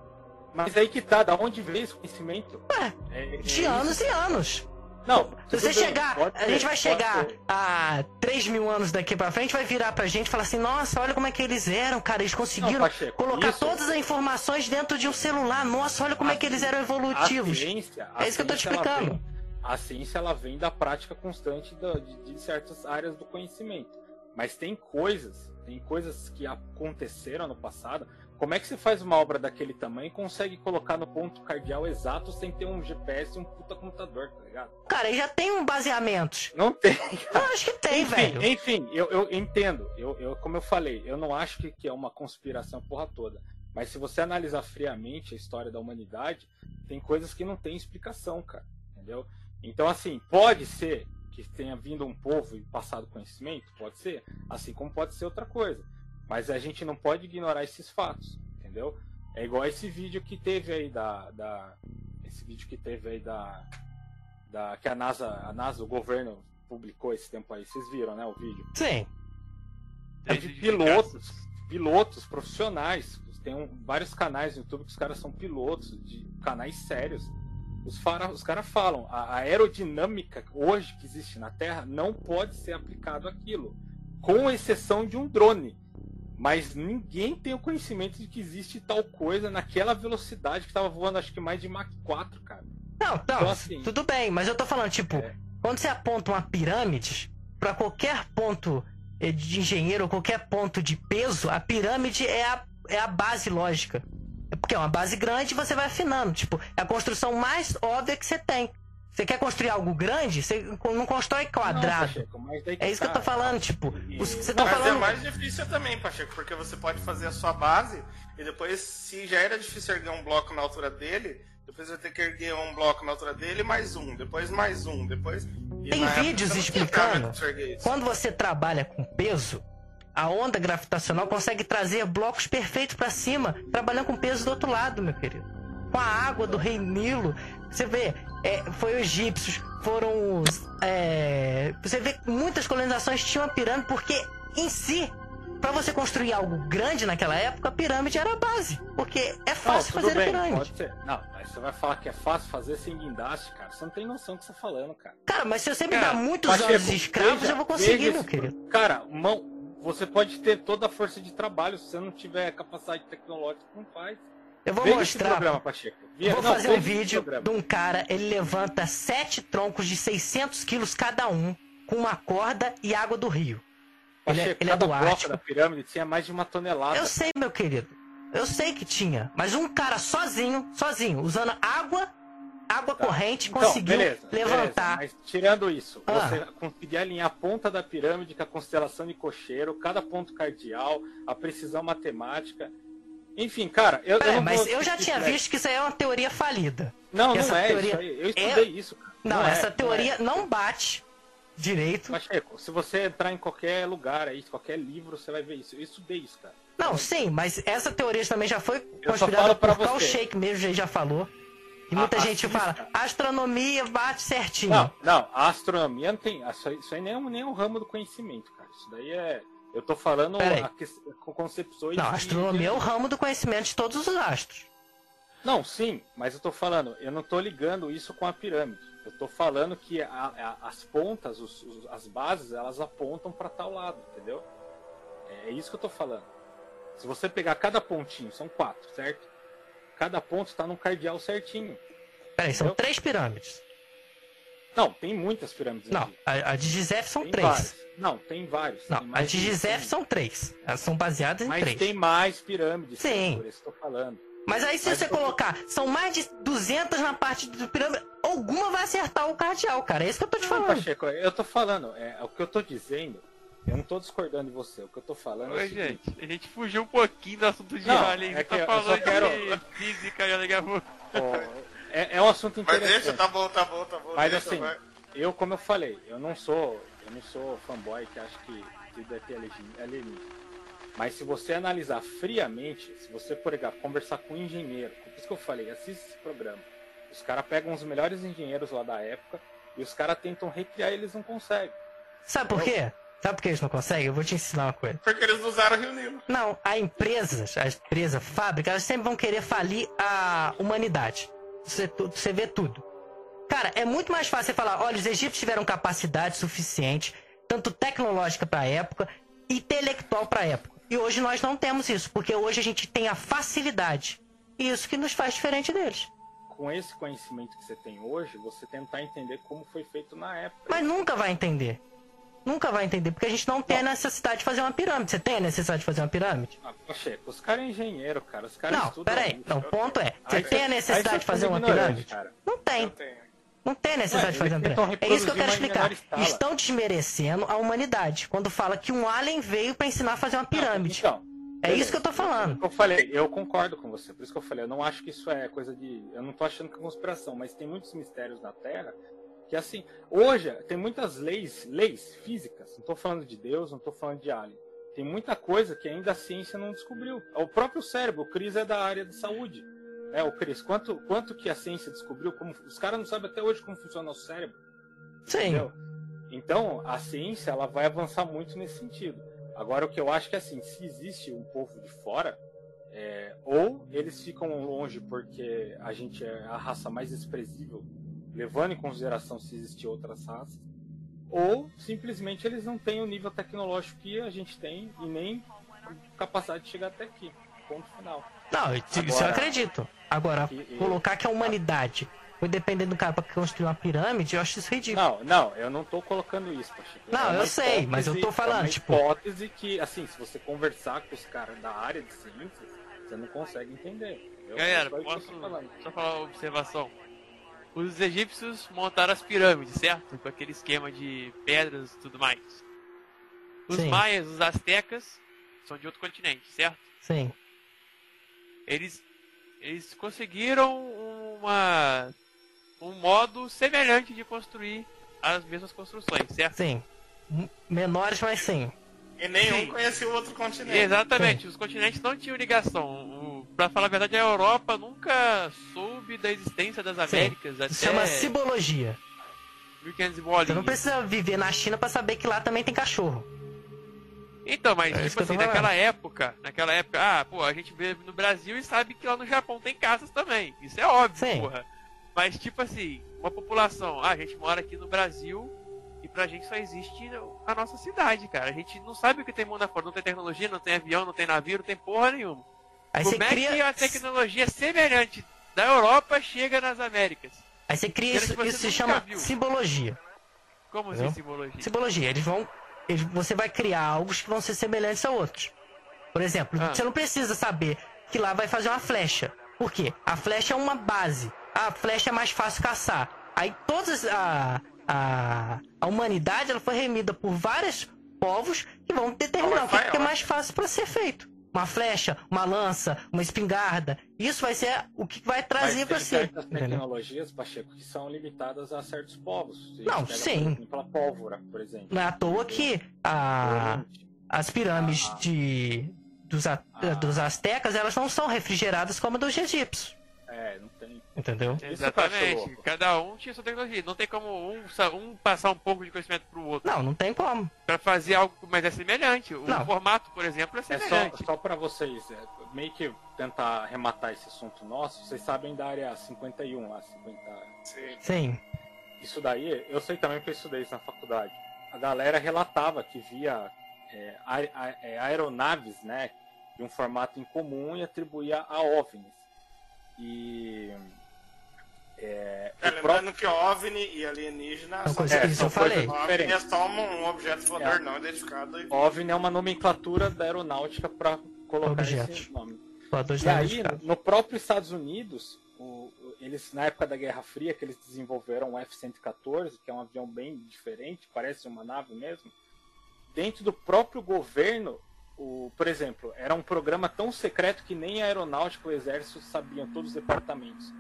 Speaker 4: Mas aí que tá, da onde veio esse conhecimento?
Speaker 1: Ué,
Speaker 4: É- é
Speaker 1: de
Speaker 4: isso.
Speaker 1: anos e anos.
Speaker 4: Não,
Speaker 1: Se você chegar, a gente vai chegar a 3 mil anos daqui pra frente, vai virar pra gente e falar assim: nossa, olha como é que eles eram, cara. Eles conseguiram
Speaker 4: Não, Pacheco,
Speaker 1: colocar
Speaker 4: isso-
Speaker 1: todas as informações dentro de um celular. Nossa, olha como é que eles eram
Speaker 4: A
Speaker 1: evolutivos.
Speaker 4: ciência,
Speaker 1: É isso que eu tô te explicando.
Speaker 4: vem- a ciência ela vem da prática constante do, de, de certas áreas do conhecimento. Mas tem coisas, tem coisas que aconteceram no passado. Como é que você faz uma obra daquele tamanho e consegue colocar no ponto cardial exato sem ter um GPS e um puta computador, tá ligado?
Speaker 1: Cara, aí já tem um baseamento.
Speaker 4: Não tem.
Speaker 1: Eu acho que tem,
Speaker 4: enfim,
Speaker 1: velho.
Speaker 4: Enfim, eu, eu entendo. Eu, eu, como eu falei, eu não acho que, que é uma conspiração porra toda. Mas se você analisar friamente a história da humanidade, tem coisas que não tem explicação, cara. Entendeu? Então, assim, pode ser que tenha vindo um povo e passado conhecimento, pode ser, assim como pode ser outra coisa. Mas a gente não pode ignorar esses fatos, entendeu? É igual esse vídeo que teve aí da, da esse vídeo que teve aí da, da que a NASA, a NASA, o governo publicou esse tempo aí. Vocês viram, né, o vídeo?
Speaker 1: Sim.
Speaker 4: É de pilotos, pilotos profissionais. Tem um, vários canais no YouTube que os caras são pilotos de canais sérios os, os caras falam, a, aerodinâmica hoje que existe na Terra não pode ser aplicado aquilo, com exceção de um drone. Mas ninguém tem o conhecimento de que existe tal coisa naquela velocidade que estava voando, acho que mais de Mach 4, cara.
Speaker 1: Não, não, então, assim, tudo bem, mas eu tô falando, tipo, é... quando você aponta uma pirâmide, para qualquer ponto eh, de engenheiro qualquer ponto de peso, a pirâmide é a, é a base lógica. Porque é uma base grande e você vai afinando. Tipo, é a construção mais óbvia que você tem. Você quer construir algo grande, você não constrói quadrado. Não, Pacheco, é isso que eu tô tá. falando, tipo. Você tá
Speaker 2: mas
Speaker 1: falando...
Speaker 2: é mais difícil também, Pacheco, porque você pode fazer a sua base e depois, se já era difícil erguer um bloco na altura dele, depois vai ter que erguer um bloco na altura dele, mais um, depois mais um, depois.
Speaker 1: Tem vídeos explicando. Quando você trabalha com peso, a onda gravitacional consegue trazer blocos perfeitos para cima, trabalhando com peso do outro lado, meu querido. Com a água do Rei Nilo. Você vê, é, foi os egípcios, foram os. É, você vê muitas colonizações tinham a pirâmide, porque em si, para você construir algo grande naquela época, a pirâmide era a base. Porque é fácil não, fazer bem, a pirâmide.
Speaker 4: Pode ser. Não, mas você vai falar que é fácil fazer sem guindaste, cara. Você não tem noção do que você tá falando, cara.
Speaker 1: Cara, mas se você me dá muitos anos de escravos, veja, eu vou conseguir, meu querido.
Speaker 4: Cara, mão, você pode ter toda a força de trabalho, se você não tiver capacidade tecnológica, não faz.
Speaker 1: Eu vou Veja mostrar. Programa, Pacheco. vou não, fazer um vídeo de um cara, ele levanta sete troncos de 600 quilos cada um, com uma corda e água do rio.
Speaker 4: Pacheco, ele, é, ele é do Ártico. da pirâmide tinha mais de uma tonelada.
Speaker 1: Eu sei, meu querido. Eu sei que tinha. Mas um cara sozinho, sozinho, usando água água tá. corrente então, conseguiu beleza, levantar.
Speaker 4: Beleza. Mas tirando isso, ah. você conseguir alinhar a ponta da pirâmide com a constelação de cocheiro, cada ponto cardial, a precisão matemática. Enfim, cara, eu,
Speaker 1: é, eu mas eu já tinha visto que isso aí é uma teoria falida.
Speaker 4: Não, não é teoria... isso aí. Eu estudei é... isso. Cara.
Speaker 1: Não, não essa é, teoria não, é. não, bate direito.
Speaker 4: Pacheco, se você entrar em qualquer lugar aí, qualquer livro, você vai ver isso. Eu estudei isso, cara.
Speaker 1: Não, sim, mas essa teoria também já foi conspirada por Carl Shake mesmo, já falou. E muita a, gente a fala, astronomia bate certinho.
Speaker 4: Não, não, a astronomia não tem. Isso aí nem é, um, nem é um ramo do conhecimento, cara. Isso daí é. Eu tô falando a, a, concepções.
Speaker 1: Não, a astronomia de... é o ramo do conhecimento de todos os astros.
Speaker 4: Não, sim, mas eu tô falando, eu não tô ligando isso com a pirâmide. Eu tô falando que a, as pontas, os, os, as bases, elas apontam para tal lado, entendeu? É, é isso que eu tô falando. Se você pegar cada pontinho, são quatro, certo? Cada ponto está num cardeal certinho.
Speaker 1: Peraí, são três pirâmides.
Speaker 4: Não, tem muitas pirâmides.
Speaker 1: Não, a, a de Gizef são
Speaker 4: tem
Speaker 1: três.
Speaker 4: Vários. Não, tem vários.
Speaker 1: Não,
Speaker 4: tem
Speaker 1: a de Gizef são três. Elas são baseadas em
Speaker 4: Mas
Speaker 1: três.
Speaker 4: Mas tem mais pirâmides.
Speaker 1: Sim.
Speaker 4: Por isso que eu tô falando.
Speaker 1: Mas aí se Mas você tô... colocar, são mais de 200 na parte do pirâmide, alguma vai acertar o cardeal, cara. É isso que eu tô te falando. Não,
Speaker 4: Pacheco, eu tô falando, é, o que eu tô dizendo eu não tô discordando de você. O que eu tô falando
Speaker 3: Oi,
Speaker 4: é.
Speaker 3: gente, a gente fugiu um pouquinho do assunto de não, alien. É tá falando quero... de física e alegamos.
Speaker 4: É, é um assunto interessante.
Speaker 2: Mas deixa, tá bom, tá bom, tá bom.
Speaker 4: Mas
Speaker 2: deixa,
Speaker 4: assim,
Speaker 2: vai.
Speaker 4: eu, como eu falei, eu não sou. Eu não sou fanboy que acha que tudo é alienígena. Mas se você analisar friamente, se você, por exemplo, conversar com um engenheiro, por isso que eu falei, assista esse programa. Os caras pegam os melhores engenheiros lá da época e os caras tentam recriar e eles não conseguem.
Speaker 1: Sabe por quê? Sabe por que eles não conseguem? Eu vou te ensinar uma coisa.
Speaker 2: Porque eles usaram o Rio Nilo.
Speaker 1: Não, a empresa, a empresa, a fábrica, elas sempre vão querer falir a humanidade. Você, você vê tudo. Cara, é muito mais fácil você falar, olha, os egípcios tiveram capacidade suficiente, tanto tecnológica para a época, intelectual para a época. E hoje nós não temos isso, porque hoje a gente tem a facilidade. E isso que nos faz diferente deles.
Speaker 4: com esse conhecimento que você tem hoje, você tentar entender como foi feito na época.
Speaker 1: Mas nunca vai entender. Nunca vai entender, porque a gente não tem a necessidade de fazer uma pirâmide. Você tem a necessidade de fazer uma pirâmide?
Speaker 4: Ah, poxa, os caras é engenheiro, cara. Os caras
Speaker 1: Não,
Speaker 4: estudam
Speaker 1: peraí. Então, o ponto é, você
Speaker 4: Aí
Speaker 1: tem a necessidade de fazer uma pirâmide?
Speaker 4: cara.
Speaker 1: Não tem. Não tem necessidade
Speaker 4: Ué,
Speaker 1: de fazer pirâmide. É isso que eu quero explicar. Estão desmerecendo a humanidade quando fala que um alien veio pra ensinar a fazer uma pirâmide.
Speaker 4: Então,
Speaker 1: É
Speaker 4: beleza.
Speaker 1: isso que eu tô falando.
Speaker 4: Eu falei, eu concordo com você. Por isso que eu falei, eu não acho que isso é coisa de. Eu não tô achando que é conspiração, mas tem muitos mistérios na Terra que assim, hoje tem muitas leis, leis físicas. Não tô falando de Deus, não tô falando de alien. Tem muita coisa que ainda a ciência não descobriu. O próprio cérebro, o Cris é da área de saúde. É, o Cris, quanto, quanto que a ciência descobriu? Como, os caras não sabem até hoje como funciona o cérebro.
Speaker 1: Sim.
Speaker 4: Entendeu? Então, a ciência ela vai avançar muito nesse sentido. Agora, o que eu acho que assim, se existe um povo de fora, é, ou eles ficam longe porque a gente é a raça mais desprezível, levando em consideração se existir outras raças, ou simplesmente eles não têm o nível tecnológico que a gente tem e nem capacidade de chegar até aqui. Ponto final.
Speaker 1: Não, isso eu
Speaker 4: Agora-
Speaker 1: acredito. Agora,
Speaker 4: E- e-
Speaker 1: colocar que a humanidade foi dependendo do cara pra construir uma pirâmide, eu acho isso ridículo.
Speaker 4: Não, não, eu não tô colocando isso, Pacheco.
Speaker 1: Não,
Speaker 4: É
Speaker 1: eu sei, mas eu tô
Speaker 4: hipótese-
Speaker 1: falando,
Speaker 4: é uma
Speaker 1: tipo-
Speaker 4: hipótese que, assim, se você conversar com os caras da área de ciências, você não consegue entender. entendeu?
Speaker 3: Galera,
Speaker 4: É eu
Speaker 3: posso só falar uma observação? Os egípcios montaram as pirâmides, certo? Com aquele esquema de pedras e tudo mais. Os
Speaker 1: Sim.
Speaker 3: maias, os astecas, são de outro continente, certo?
Speaker 1: Sim.
Speaker 3: Eles, eles conseguiram uma, um modo semelhante de construir as mesmas construções, certo?
Speaker 1: Sim. Menores, mas sim.
Speaker 2: E nenhum
Speaker 3: Sim.
Speaker 2: conhecia o outro continente.
Speaker 3: Exatamente, os continentes não tinham ligação. O, pra falar a verdade, a Europa nunca soube da existência das Américas
Speaker 1: Isso
Speaker 3: até
Speaker 1: chama cibologia.
Speaker 3: 1500 bolinhas.
Speaker 1: Você não precisa viver na China pra saber que lá também tem cachorro.
Speaker 3: Então, mas
Speaker 1: É isso
Speaker 3: tipo assim,
Speaker 1: falando.
Speaker 3: naquela época, naquela época, ah, pô, a gente vive no Brasil e sabe que lá no Japão tem casas também. Isso é óbvio,
Speaker 1: Sim.
Speaker 3: porra. Mas tipo assim, uma população, ah, a gente mora aqui no Brasil e pra gente só existe a nossa cidade, cara. A gente não sabe o que tem mundo afora, não tem tecnologia, não tem avião, não tem navio, não tem porra nenhuma.
Speaker 1: Aí
Speaker 3: Como
Speaker 1: você
Speaker 3: é que
Speaker 1: cria.
Speaker 3: a tecnologia semelhante da Europa chega nas Américas?
Speaker 1: Aí você cria isso,
Speaker 3: que você
Speaker 1: isso se chama
Speaker 3: viu.
Speaker 1: simbologia.
Speaker 3: Como assim simbologia?
Speaker 1: Simbologia, eles vão. eles- você vai criar algo que vão ser semelhantes a outros. Por exemplo,
Speaker 3: Ah.
Speaker 1: você não precisa saber que lá vai fazer uma flecha. Por quê? A flecha é uma base. A flecha é mais fácil caçar. Aí todas a, a, a humanidade ela foi remida por vários povos que vão determinar o que,
Speaker 2: Rafael,
Speaker 1: que é mais fácil para ser feito. Uma flecha, uma lança, uma espingarda. Isso vai ser o que vai trazer para você.
Speaker 4: certas tecnologias, Pacheco, que são limitadas a certos povos. Se
Speaker 1: Não, sim.
Speaker 4: Por exemplo, a pólvora, por exemplo.
Speaker 1: Não é à toa que a, as pirâmides
Speaker 4: Ah.
Speaker 1: de, dos, a-
Speaker 4: Ah.
Speaker 1: dos astecas elas não são refrigeradas como a dos egípcios.
Speaker 4: É, não tem.
Speaker 1: Entendeu?
Speaker 3: Exatamente.
Speaker 4: louco.
Speaker 3: Cada um tinha sua tecnologia. Não tem como um, um passar um pouco de conhecimento pro outro.
Speaker 1: Não, não tem como.
Speaker 3: Pra fazer algo, mas é semelhante. O
Speaker 1: Não.
Speaker 3: formato, por exemplo, é
Speaker 4: É
Speaker 3: semelhante.
Speaker 4: só, só para vocês, é, meio que tentar arrematar esse assunto nosso, vocês sabem da área 51, lá, 50.
Speaker 2: Sim.
Speaker 1: Sim.
Speaker 4: Isso daí, eu sei também que eu estudei isso na faculdade. A galera relatava que via é, é, aeronaves, né, de um formato incomum e atribuía a OVNIs. E. É,
Speaker 2: É, lembrando que OVNI e alienígena são
Speaker 1: coisa-
Speaker 4: É,
Speaker 1: isso
Speaker 4: são
Speaker 1: eu falei.
Speaker 4: coisas
Speaker 2: OVNI é só um, um objeto voador
Speaker 4: É.
Speaker 2: não identificado. e-
Speaker 4: OVNI é uma nomenclatura da aeronáutica para colocar
Speaker 1: Objetos.
Speaker 4: esse nome.
Speaker 1: Voadores
Speaker 4: E aí, no próprio Estados Unidos, o- eles na época da Guerra Fria, que eles desenvolveram o F-114, que é um avião bem diferente, parece uma nave mesmo. Dentro do próprio governo, o, por exemplo, era um programa tão secreto que nem a aeronáutica e o exército sabiam, todos os departamentos.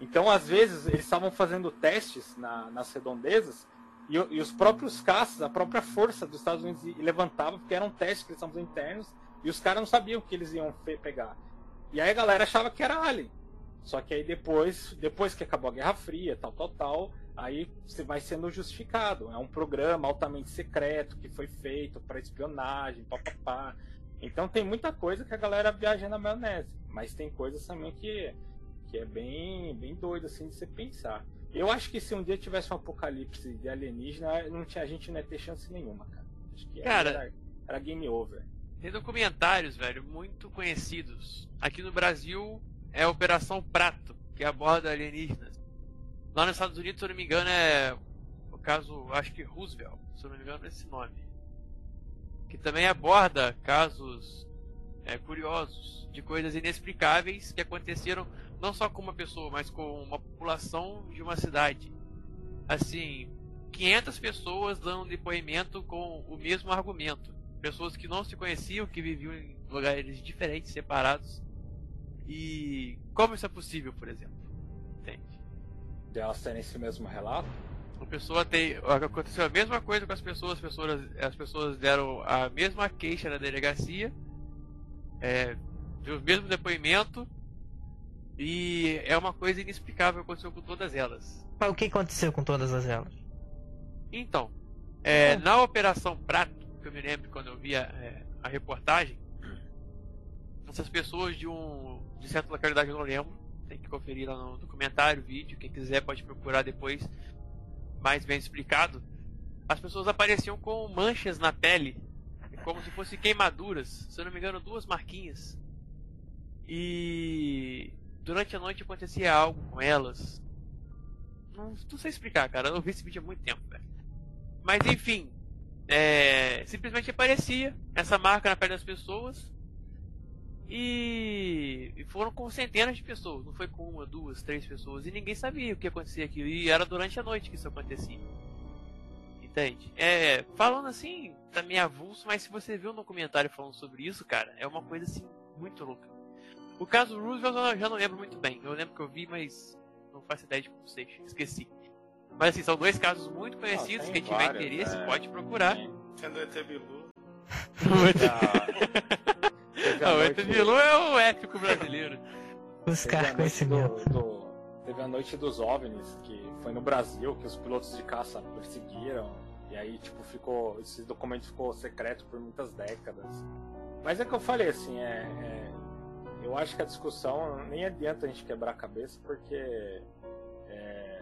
Speaker 4: Então, às vezes, eles estavam fazendo testes na- nas redondezas e, e os próprios caças, a própria força dos Estados Unidos levantava, porque eram testes que eles estavam internos, e os caras não sabiam o que eles iam pegar. E aí a galera achava que era Alien. Só que aí depois, depois que acabou a Guerra Fria, tal, tal, tal, aí você vai sendo justificado. É um programa altamente secreto que foi feito para espionagem, papapá. Então tem muita coisa que a galera viaja na maionese. Mas tem coisas também que, que é bem, bem doido assim de você pensar. Eu acho que se um dia tivesse um apocalipse de alienígena, não tinha, a gente não ia ter chance nenhuma, cara. Acho que
Speaker 3: Cara,
Speaker 4: era, era game over.
Speaker 3: Tem documentários, velho, muito conhecidos. Aqui no Brasil é a Operação Prato. que aborda alienígenas. Lá nos Estados Unidos, se eu não me engano, é o caso, acho que Roosevelt, se eu não me engano, é esse nome. Que também aborda casos é, curiosos de coisas inexplicáveis que aconteceram não só com uma pessoa, mas com uma população de uma cidade. Assim, 500 pessoas dando depoimento com o mesmo argumento. Pessoas que não se conheciam, que viviam em lugares diferentes, separados. E como isso é possível, por exemplo? Entende?
Speaker 4: De elas terem esse mesmo relato?
Speaker 3: A pessoa tem. Aconteceu a mesma coisa com as pessoas, as pessoas, as pessoas deram a mesma queixa na delegacia, é, o mesmo depoimento, e é uma coisa inexplicável que aconteceu com todas elas.
Speaker 1: Mas o que aconteceu com todas as elas?
Speaker 3: Então, é, na Operação Prato, que eu me lembro quando eu via é, a reportagem, essas pessoas de um de certa localidade eu não lembro, tem que conferir lá no documentário, vídeo, quem quiser pode procurar depois, mais bem explicado. As pessoas apareciam com manchas na pele, como se fossem queimaduras, se eu não me engano, duas marquinhas. E durante a noite acontecia algo com elas. Não, não sei explicar, cara. Eu não vi esse vídeo há muito tempo, velho. Mas enfim, é, simplesmente aparecia essa marca na pele das pessoas. E, e foram com centenas de pessoas, não foi com uma, duas, três pessoas, e ninguém sabia o que acontecia aqui. E era durante a noite que isso acontecia. Entende? É, falando assim, tá meio avulso, mas se você viu um documentário falando sobre isso, cara, é uma coisa assim muito louca. O caso Roosevelt eu já não lembro muito bem. Eu lembro que eu vi, mas não faço ideia de como vocês. Esqueci. Mas assim, são dois casos muito conhecidos.
Speaker 4: Ah,
Speaker 3: Quem tiver
Speaker 4: vários,
Speaker 3: interesse
Speaker 4: né?
Speaker 3: pode procurar.
Speaker 2: Sendo ET Bilu.
Speaker 4: A
Speaker 3: o
Speaker 4: noite-
Speaker 3: Bilu é o épico brasileiro.
Speaker 1: Buscar
Speaker 4: Teve a noite
Speaker 1: conhecimento.
Speaker 4: do- do- teve a noite dos OVNIs, que foi no Brasil, que os pilotos de caça perseguiram. E aí, tipo, ficou. Esse documento ficou secreto por muitas décadas. Mas é que eu falei assim, é. é- eu acho que a discussão nem adianta a gente quebrar a cabeça, porque. É,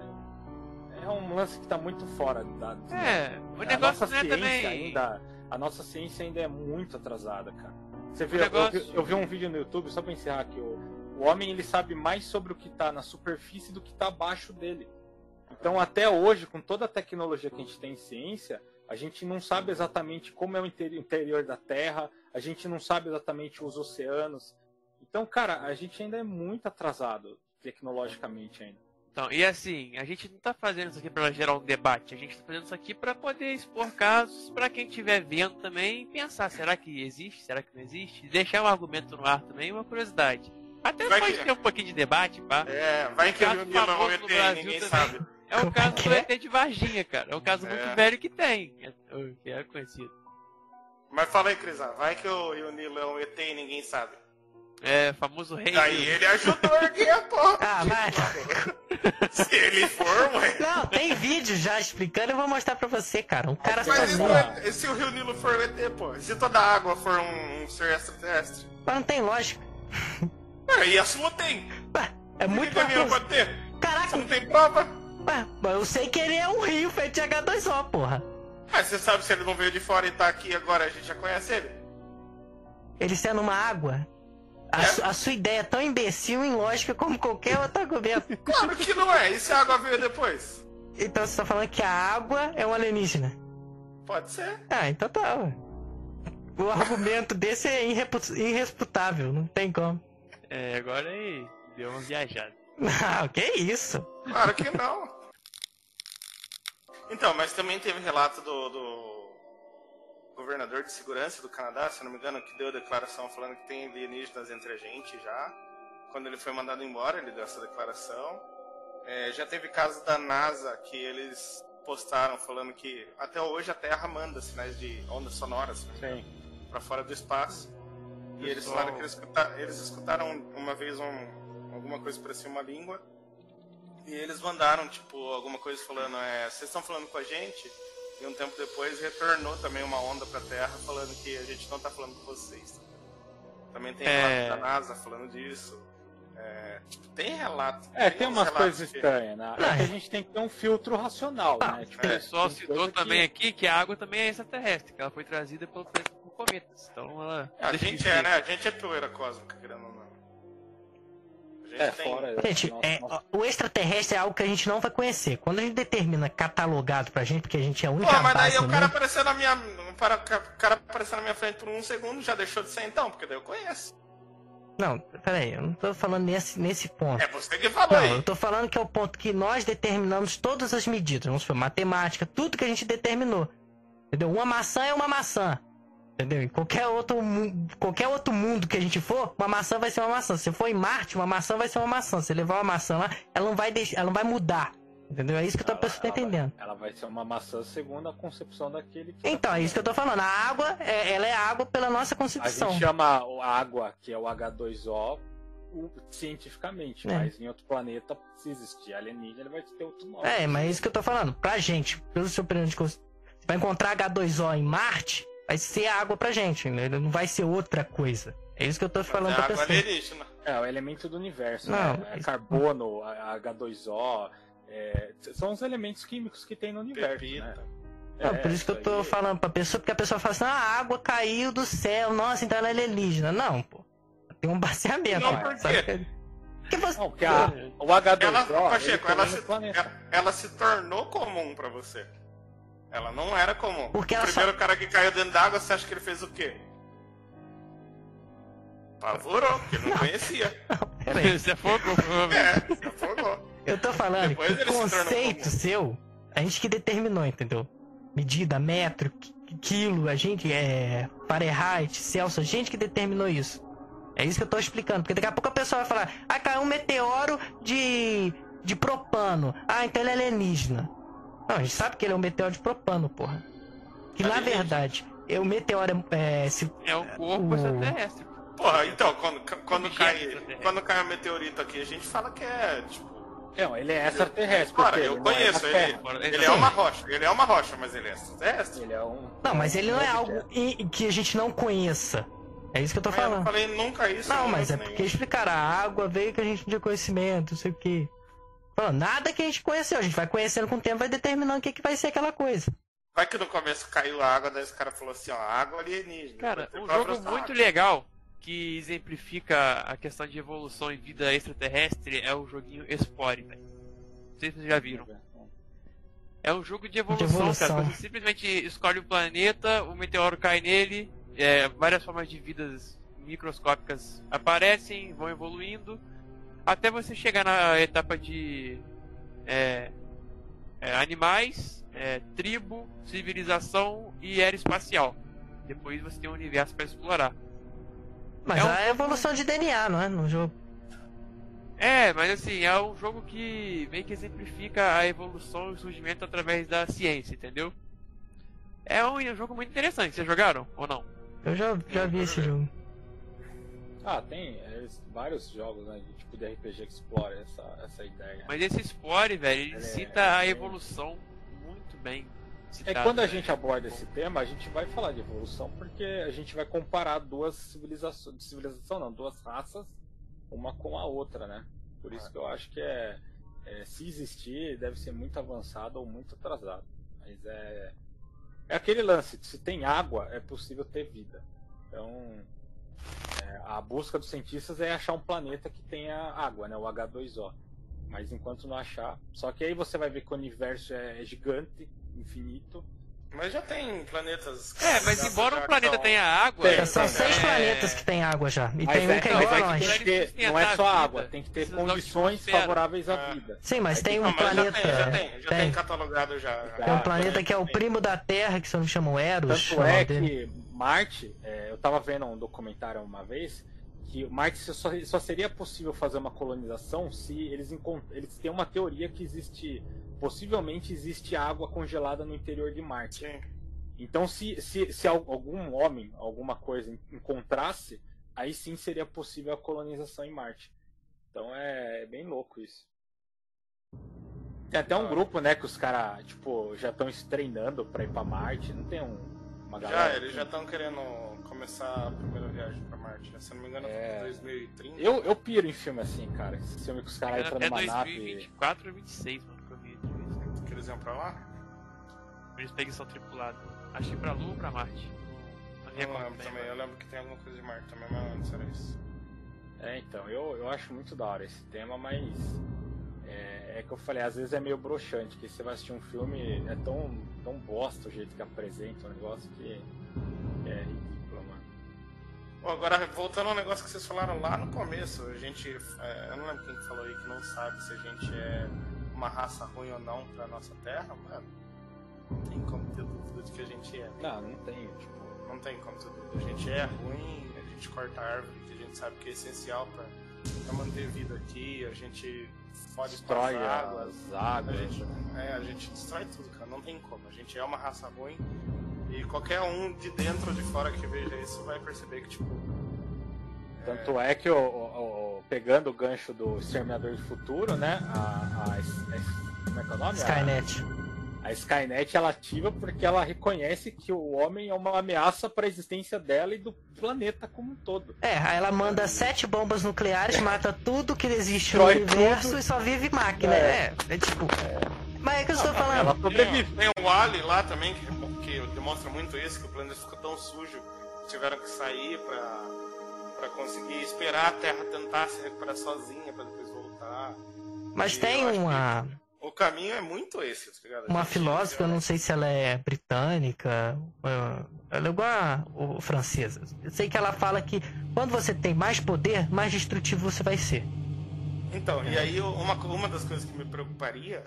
Speaker 4: é um lance que tá muito fora da.
Speaker 3: É, o
Speaker 4: a
Speaker 3: negócio
Speaker 4: nossa
Speaker 3: não é
Speaker 4: ciência
Speaker 3: também.
Speaker 4: ainda. A nossa ciência ainda é muito atrasada, cara. Você vê, eu, eu vi um vídeo no YouTube, só pra encerrar aqui, o, o homem ele sabe mais sobre o que tá na superfície do que tá abaixo dele. Então até hoje, com toda a tecnologia que a gente tem em ciência, a gente não sabe exatamente como é o interi- interior da Terra, a gente não sabe exatamente os oceanos. Então, cara, a gente ainda é muito atrasado tecnologicamente ainda.
Speaker 3: Então, e assim, a gente não tá fazendo isso aqui pra gerar um debate, a gente tá fazendo isso aqui pra poder expor casos pra quem estiver vendo também pensar, será que existe, será que não existe? Deixar um argumento no ar também, uma curiosidade. Até
Speaker 2: Vai
Speaker 3: pode
Speaker 2: que-
Speaker 3: ter um pouquinho de debate, pá.
Speaker 2: É, vai que o é um
Speaker 3: famoso
Speaker 2: ET, ninguém
Speaker 3: também.
Speaker 2: sabe.
Speaker 3: É o caso
Speaker 1: que
Speaker 3: do
Speaker 1: é?
Speaker 3: ET de Varginha, cara. É um caso
Speaker 2: É.
Speaker 3: muito velho que tem. É, que é conhecido.
Speaker 2: Mas fala aí, Crisão, vai que o, e o Nilo é um ET e ninguém sabe.
Speaker 3: É famoso rei.
Speaker 2: Aí
Speaker 3: Nilo.
Speaker 2: ele ajudou a erguer a porra.
Speaker 1: Ah, mas. Não, tem vídeo já explicando, eu vou mostrar pra você, cara. Um cara
Speaker 2: Mas
Speaker 1: sozinho.
Speaker 2: e se o Rio Nilo for um ET, pô? E se toda a água for um, um ser extraterrestre?
Speaker 1: Mas não tem lógica.
Speaker 2: Ué, e a sua tem?
Speaker 1: Ué, é muito
Speaker 2: que que a minha
Speaker 1: mais.
Speaker 2: pode ter?
Speaker 1: Caraca,
Speaker 2: Você não tem prova?
Speaker 1: ué, mas eu sei que ele é um rio feito de H2O, porra.
Speaker 2: Mas você sabe se ele não veio de fora e tá aqui agora, a gente já conhece ele?
Speaker 1: Ele sendo uma água. A,
Speaker 2: É?
Speaker 1: a sua ideia é tão imbecil e ilógica como qualquer outro argumento.
Speaker 2: Claro que não é. E se a água veio depois?
Speaker 1: Então você tá falando que a água é um alienígena.
Speaker 2: Pode ser.
Speaker 1: Ah, então tá. O argumento desse é irresputável, não tem como.
Speaker 3: É, agora aí deu uma viajada.
Speaker 1: Não, que isso?
Speaker 2: Claro que não. Então, mas também teve relato do, do governador de segurança do Canadá, se não me engano, que deu a declaração falando que tem alienígenas entre a gente já. Quando ele foi mandado embora, ele deu essa declaração. É, já teve casos da NASA que eles postaram falando que até hoje a Terra manda sinais de ondas sonoras
Speaker 4: Sim.
Speaker 2: para fora do espaço. E eles falaram que eles, escuta- eles escutaram uma vez um- alguma coisa parecia uma língua. E eles mandaram, tipo, alguma coisa falando, é, vocês estão falando com a gente? E um tempo depois retornou também uma onda pra Terra falando que a gente não tá falando com vocês. Também tem
Speaker 3: É.
Speaker 2: relato da NASA falando disso. É, tipo, tem relato.
Speaker 4: É, tem
Speaker 2: uns
Speaker 4: umas coisas estranhas, né? É a gente tem que ter um filtro racional,
Speaker 1: Ah,
Speaker 4: né? Tipo,
Speaker 3: O pessoal
Speaker 4: tem
Speaker 3: citou também aqui que a água também é extraterrestre, que ela foi trazida pelo, por cometas. Então ela.
Speaker 2: A gente é, né? A gente é poeira cósmica, querendo ou não.
Speaker 4: É,
Speaker 2: tem-
Speaker 4: fora.
Speaker 1: Gente,
Speaker 4: nossa,
Speaker 1: é,
Speaker 4: nossa,
Speaker 1: o extraterrestre é algo que a gente não vai conhecer. Quando a gente determina catalogado pra gente, porque a gente é a única
Speaker 2: Pô, mas daí
Speaker 1: base
Speaker 2: o cara apareceu na minha. O cara, o cara apareceu na minha frente por um segundo, já deixou de ser então, porque daí eu conheço.
Speaker 1: Não, peraí, eu não tô falando nesse, nesse ponto.
Speaker 2: É você que falou
Speaker 1: Não,
Speaker 2: aí.
Speaker 1: eu tô falando que é o ponto que nós determinamos todas as medidas. Vamos supor, matemática, tudo que a gente determinou. Entendeu? Uma maçã é uma maçã. Entendeu? Em qualquer outro, qualquer outro mundo que a gente for, uma maçã vai ser uma maçã. Se for em Marte, uma maçã vai ser uma maçã. Se levar uma maçã lá, ela não vai deixar, ela não vai mudar. Entendeu? É isso que a pessoa tá
Speaker 4: ela vai-
Speaker 1: entendendo.
Speaker 4: Ela vai ser uma maçã segundo a concepção daquele que.
Speaker 1: Então, é isso que eu tô falando. A água, é- ela é água pela nossa
Speaker 4: A
Speaker 1: concepção.
Speaker 4: gente chama a água, que é o H2O, o- cientificamente,
Speaker 1: É.
Speaker 4: mas em outro planeta, se existir alienígena, ele vai ter outro nome.
Speaker 1: É, mas é isso que eu tô falando. Pra gente, pelo seu período de Você vai encontrar H2O em Marte, vai ser água pra gente, né? Não vai ser outra coisa. É isso que eu tô falando
Speaker 2: é
Speaker 1: pra
Speaker 2: água
Speaker 1: pessoa.
Speaker 2: alienígena.
Speaker 4: É, o elemento do universo,
Speaker 1: Não,
Speaker 4: né? É carbono, a- H2O, é, são os elementos químicos que tem no universo,
Speaker 2: Pepita.
Speaker 4: né?
Speaker 1: Não,
Speaker 4: É,
Speaker 1: por isso que eu tô
Speaker 4: aí-
Speaker 1: falando pra pessoa, porque a pessoa fala assim, ah, a água caiu do céu, nossa, então ela é alienígena. Não, pô. Tem um baseamento.
Speaker 2: Não,
Speaker 1: né?
Speaker 2: por quê?
Speaker 1: que- que você...
Speaker 4: Não, porque a, o H2O,
Speaker 2: Ela, Pacheco, ela se, ela, ela se tornou comum pra você. Ela não era comum.
Speaker 1: Porque
Speaker 2: o primeiro cara que caiu dentro d'água, você acha que ele fez o quê? Pavorou, porque ele não conhecia.
Speaker 1: Peraí,
Speaker 3: Você afogou, provavelmente.
Speaker 2: É, se afogou.
Speaker 1: eu tô falando
Speaker 2: Depois
Speaker 1: que o
Speaker 2: se
Speaker 1: conceito seu, a gente que determinou, entendeu? Medida, metro, qui- quilo, a gente é Fahrenheit, Celsius, a gente que determinou isso. É isso que eu tô explicando, porque daqui a pouco a pessoa vai falar, ah, caiu um meteoro de, de propano. Ah, então ele é alienígena. Não, a gente sabe que ele é um meteoro de propano, porra. Que na
Speaker 2: Alienígena.
Speaker 1: verdade, é, o meteoro é, se,
Speaker 3: É um corpo
Speaker 1: O-
Speaker 3: extraterrestre.
Speaker 2: Porra, então, quando, quando,
Speaker 3: Objeto
Speaker 2: cai, quando cai um meteorito aqui, a gente fala que é, tipo...
Speaker 4: Não, ele é extraterrestre.
Speaker 2: Cara, eu
Speaker 4: ele é
Speaker 2: conheço ele.
Speaker 4: Terra.
Speaker 3: Fora-
Speaker 2: Ele é uma rocha. Ele é uma rocha, mas ele é extraterrestre.
Speaker 4: Ele é um.
Speaker 1: Não, mas ele não é algo que a gente não conheça. É isso que eu tô
Speaker 2: Mas eu não
Speaker 1: falando.
Speaker 2: falei nunca isso.
Speaker 1: Não, mas é
Speaker 2: momento
Speaker 1: porque
Speaker 2: nenhum.
Speaker 1: explicaram, a água veio que a gente não tinha conhecimento, não sei o quê. Nada que a gente conheceu, a gente vai conhecendo com o tempo, vai determinando o que, que vai ser aquela coisa.
Speaker 2: Vai que no começo caiu a água, daí os caras falaram assim, ó, água alienígena.
Speaker 3: Cara, um jogo muito
Speaker 2: água.
Speaker 3: legal que exemplifica a questão de evolução e vida extraterrestre é o joguinho Spore, velho. Não sei se vocês já viram. É um jogo de evolução,
Speaker 1: evolução.
Speaker 3: cara. Você simplesmente escolhe o planeta, o meteoro cai nele, é, várias formas de vidas microscópicas aparecem, vão evoluindo, até você chegar na etapa de é, é, animais, é, tribo, civilização e era espacial. Depois você tem um universo para explorar.
Speaker 1: Mas
Speaker 3: É um
Speaker 1: a evolução de DNA, não é? No jogo.
Speaker 3: É, mas assim, é um jogo que meio que exemplifica a evolução e o surgimento através da ciência, entendeu? É um, é um jogo muito interessante. Vocês jogaram ou não?
Speaker 1: Eu já, já vi esse jogo.
Speaker 4: Ah, tem é, vários jogos né, de tipo de RPG que explora essa, essa ideia.
Speaker 3: Mas esse Spore, velho, ele
Speaker 4: É,
Speaker 3: cita a
Speaker 4: é.
Speaker 3: evolução muito bem.
Speaker 4: É
Speaker 3: Citado,
Speaker 4: que quando a
Speaker 3: né?
Speaker 4: gente aborda esse tema, a gente vai falar de evolução porque a gente vai comparar duas civilizações, civilização não, duas raças, uma com a outra, né? Por isso que eu acho que é, é, se existir, deve ser muito avançado ou muito atrasado. Mas é é aquele lance, se tem água, é possível ter vida. Então, é, a busca dos cientistas é achar um planeta que tenha água, né? O H2O. Mas enquanto não achar, só que aí você vai ver que o universo é gigante, infinito.
Speaker 2: Mas já tem planetas...
Speaker 3: É, mas embora um planeta
Speaker 2: são-
Speaker 3: tenha água.
Speaker 4: Tem,
Speaker 1: São
Speaker 4: tem,
Speaker 1: seis
Speaker 3: é,
Speaker 1: planetas que tem água já. E
Speaker 4: Mas
Speaker 1: tem um
Speaker 4: é-
Speaker 1: que é
Speaker 4: mas
Speaker 1: igual
Speaker 4: é
Speaker 1: a
Speaker 4: que
Speaker 1: nós.
Speaker 4: ter- não é só água, tem que ter condições favoráveis à
Speaker 2: É.
Speaker 4: vida.
Speaker 1: Sim, mas
Speaker 4: Aí
Speaker 1: tem um
Speaker 2: Não,
Speaker 1: planeta.
Speaker 2: já tem, já tem, já tem,
Speaker 1: tem.
Speaker 2: catalogado já.
Speaker 1: Tem um planeta que é o primo da Terra, que se não me chamo Eros.
Speaker 4: Tanto é que Marte, é, eu tava vendo um documentário uma vez, que Marte só, só seria possível fazer uma colonização se eles, eles têm uma teoria que existe, possivelmente existe água congelada no interior de Marte.
Speaker 2: Sim.
Speaker 4: Então, se, se, se al- algum homem, alguma coisa en- encontrasse, aí sim seria possível a colonização em Marte. Então é, é bem louco isso. Tem até um
Speaker 2: Ah.
Speaker 4: grupo, né, que os caras, tipo, já estão se treinando pra ir pra Marte. Não tem um, uma
Speaker 2: Já,
Speaker 4: galera.
Speaker 2: eles já estão querendo começar a primeira viagem pra Marte. né? Se eu não me engano,
Speaker 4: É.
Speaker 2: 2030.
Speaker 4: Eu, eu piro em filme assim, cara. Esse filme que os caras entram numa nave.
Speaker 3: 2024 ou 2026, mano,
Speaker 2: eles iam pra lá?
Speaker 3: Eles expedição tripulada. Acho que pra Lua ou pra Marte. Não
Speaker 2: Eu não lembro também.
Speaker 3: mano.
Speaker 2: Eu lembro que tem alguma coisa de Marte também, mas antes era isso.
Speaker 4: É, então, eu, eu acho muito da hora esse tema, mas é, é que eu falei, às vezes é meio broxante, que você vai assistir um filme, é tão, tão bosta o jeito que apresenta o negócio que é ridículo, mano.
Speaker 2: Bom, agora voltando ao negócio que vocês falaram lá no começo, a gente. é, eu não lembro quem que falou aí que não sabe se a gente é uma raça ruim ou não pra nossa terra, mano. Não tem como ter dúvida de que a gente é.
Speaker 4: Não, não tem, tipo.
Speaker 2: Não tem como ter dúvida. A gente é ruim, a gente corta árvore, que a gente sabe que é essencial pra, pra manter vida aqui, a gente fode
Speaker 4: Destrói
Speaker 2: as águas.
Speaker 4: as
Speaker 2: A
Speaker 4: águas.
Speaker 2: gente, é, a gente destrói tudo, cara. Não tem como. A gente é uma raça ruim. E qualquer um de dentro ou de fora que veja isso vai perceber que, tipo.
Speaker 4: Tanto é que, o, o- o- pegando o gancho do Exterminador do Futuro, né? A, a- a- como é que é o nome? A-
Speaker 1: Skynet.
Speaker 4: A, Skynet ela ativa porque ela reconhece que o homem é uma ameaça para a existência dela e do planeta como um todo.
Speaker 1: É, aí ela manda sete bombas nucleares, mata tudo que existe no universo
Speaker 4: tudo.
Speaker 1: e só vive máquina. É, é, tipo. Mas é que eu estou falando.
Speaker 4: Ela
Speaker 2: Tem,
Speaker 4: sobrevive.
Speaker 2: tem o Wally lá também, que, que demonstra muito isso, que o planeta ficou tão sujo que tiveram que sair pra, pra conseguir esperar a Terra tentar se recuperar sozinha pra depois voltar.
Speaker 1: Mas
Speaker 2: E
Speaker 1: tem uma,
Speaker 2: O caminho é muito esse, tá
Speaker 1: uma filósofa, eu não sei se ela é britânica, ela é igual a o francesa. Eu sei que ela fala que quando você tem mais poder, mais destrutivo você vai ser.
Speaker 2: Então, e aí uma, uma das coisas que me preocuparia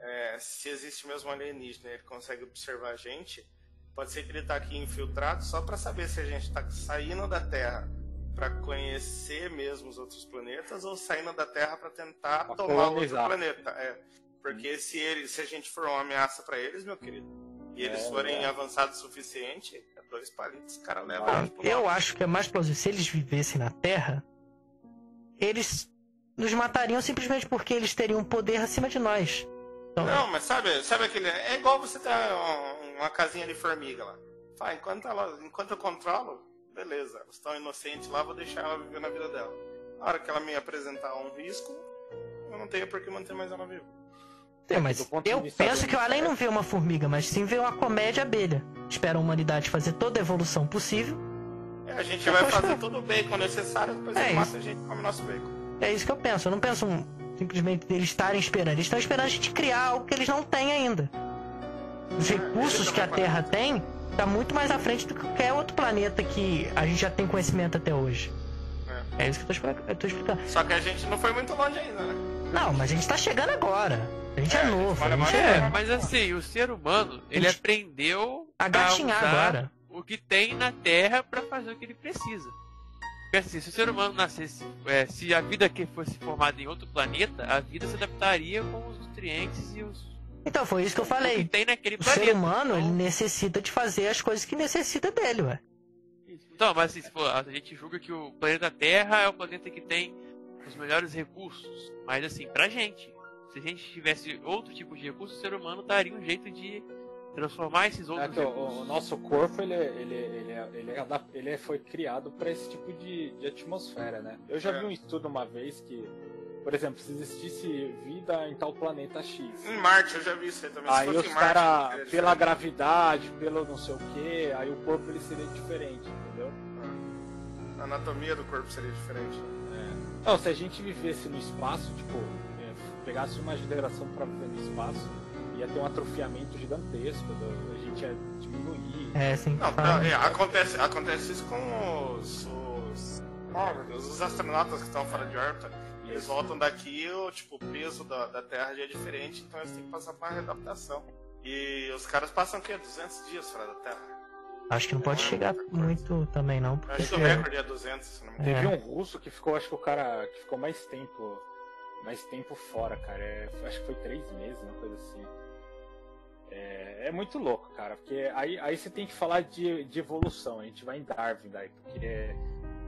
Speaker 2: é se existe mesmo um alienígena ele consegue observar a gente, pode ser que ele tá aqui infiltrado só pra saber se a gente tá saindo da Terra pra conhecer mesmo os outros planetas ou saindo da Terra pra tentar
Speaker 4: Pra
Speaker 2: tomar
Speaker 4: colonizar.
Speaker 2: outro planeta. É. Porque se ele, se a gente for uma ameaça pra eles, meu querido, e eles
Speaker 4: É,
Speaker 2: forem
Speaker 4: é.
Speaker 2: avançados o suficiente, é dois palitos, os caras levam
Speaker 1: eu acho que é mais plausível. Se eles vivessem na Terra, eles nos matariam simplesmente porque eles teriam um poder acima de nós. Então,
Speaker 2: Não, mas sabe, sabe aquele. É igual você ter um- uma casinha de formiga lá. Fala, enquanto, ela, enquanto eu controlo, beleza, elas estão inocentes lá, vou deixar ela viver na vida dela. Na hora que ela me apresentar um risco, eu não tenho por que manter mais ela viva.
Speaker 1: É, mas
Speaker 4: ponto de
Speaker 1: eu penso que o Além não vê uma formiga, mas sim vê uma comédia abelha. Espera a humanidade fazer toda a evolução possível.
Speaker 2: É, a gente vai fazer todo o bacon necessário, depois
Speaker 1: É
Speaker 2: mata a gente e come nosso bacon.
Speaker 1: É isso que eu penso. Eu não penso um- simplesmente eles estarem esperando. Eles estão esperando a gente criar algo que eles não têm ainda. Os
Speaker 2: É,
Speaker 1: recursos que a Terra tem tá muito mais à frente do que qualquer outro planeta que a gente já tem conhecimento até hoje. É isso que eu tô, explicando.
Speaker 2: Só que a gente não foi muito longe ainda, né?
Speaker 1: Não, mas a gente tá chegando agora. A gente é,
Speaker 2: É,
Speaker 1: novo. A gente
Speaker 2: mas
Speaker 1: é
Speaker 3: É, mas assim, o ser humano, ele aprendeu
Speaker 1: a gatinhar agora.
Speaker 3: o que tem na Terra pra fazer o que ele precisa. Porque assim, se o ser humano nascesse, é, se a vida que fosse formada em outro planeta, a vida se adaptaria com os nutrientes e os
Speaker 1: Então, foi isso que eu
Speaker 3: que
Speaker 1: falei.
Speaker 3: tem naquele
Speaker 1: O
Speaker 3: planeta.
Speaker 1: ser humano, ele
Speaker 3: Então-
Speaker 1: necessita de fazer as coisas que necessita dele, ué.
Speaker 3: Então, mas assim, se for, a gente julga que o planeta Terra é o planeta que tem os melhores recursos. Mas assim, pra gente, se a gente tivesse outro tipo de recurso, o ser humano daria um jeito de transformar esses
Speaker 4: É
Speaker 3: outros
Speaker 4: que o,
Speaker 3: recursos.
Speaker 4: o nosso corpo ele, ele, ele, ele, é ele foi criado para esse tipo de, de atmosfera, né? Eu já
Speaker 2: É.
Speaker 4: vi um estudo uma vez que, por exemplo, se existisse vida em tal planeta X,
Speaker 2: Em Marte, eu já vi isso aí também.
Speaker 4: Aí os caras, pela
Speaker 2: diferente.
Speaker 4: gravidade, pelo não sei o que, aí o corpo ele seria diferente, entendeu?
Speaker 2: A anatomia do corpo seria diferente.
Speaker 4: É. Não, se a gente vivesse no espaço, tipo, é, pegasse uma geração para viver no espaço, ia ter um atrofiamento gigantesco, do- a gente ia diminuir.
Speaker 1: É, assim,
Speaker 2: Não, não, é, acontece, acontece isso com os, os, oh, meu Deus, os astronautas que estão fora de órbita. Eles voltam daqui, o, tipo, o peso da, da Terra já é diferente, então eles têm que passar por uma readaptação. E os caras passam o quê? 200 dias fora da Terra.
Speaker 1: Acho que não pode chegar muito também, não.
Speaker 2: Acho que o recorde é 200, se não me engano.
Speaker 1: É.
Speaker 4: Teve um russo que ficou, acho que o cara que ficou mais tempo, mais tempo fora, cara. É, acho que foi três meses, uma coisa assim. É, é muito louco, cara, porque aí, aí você tem que falar de, de evolução. A gente vai em Darwin daí, porque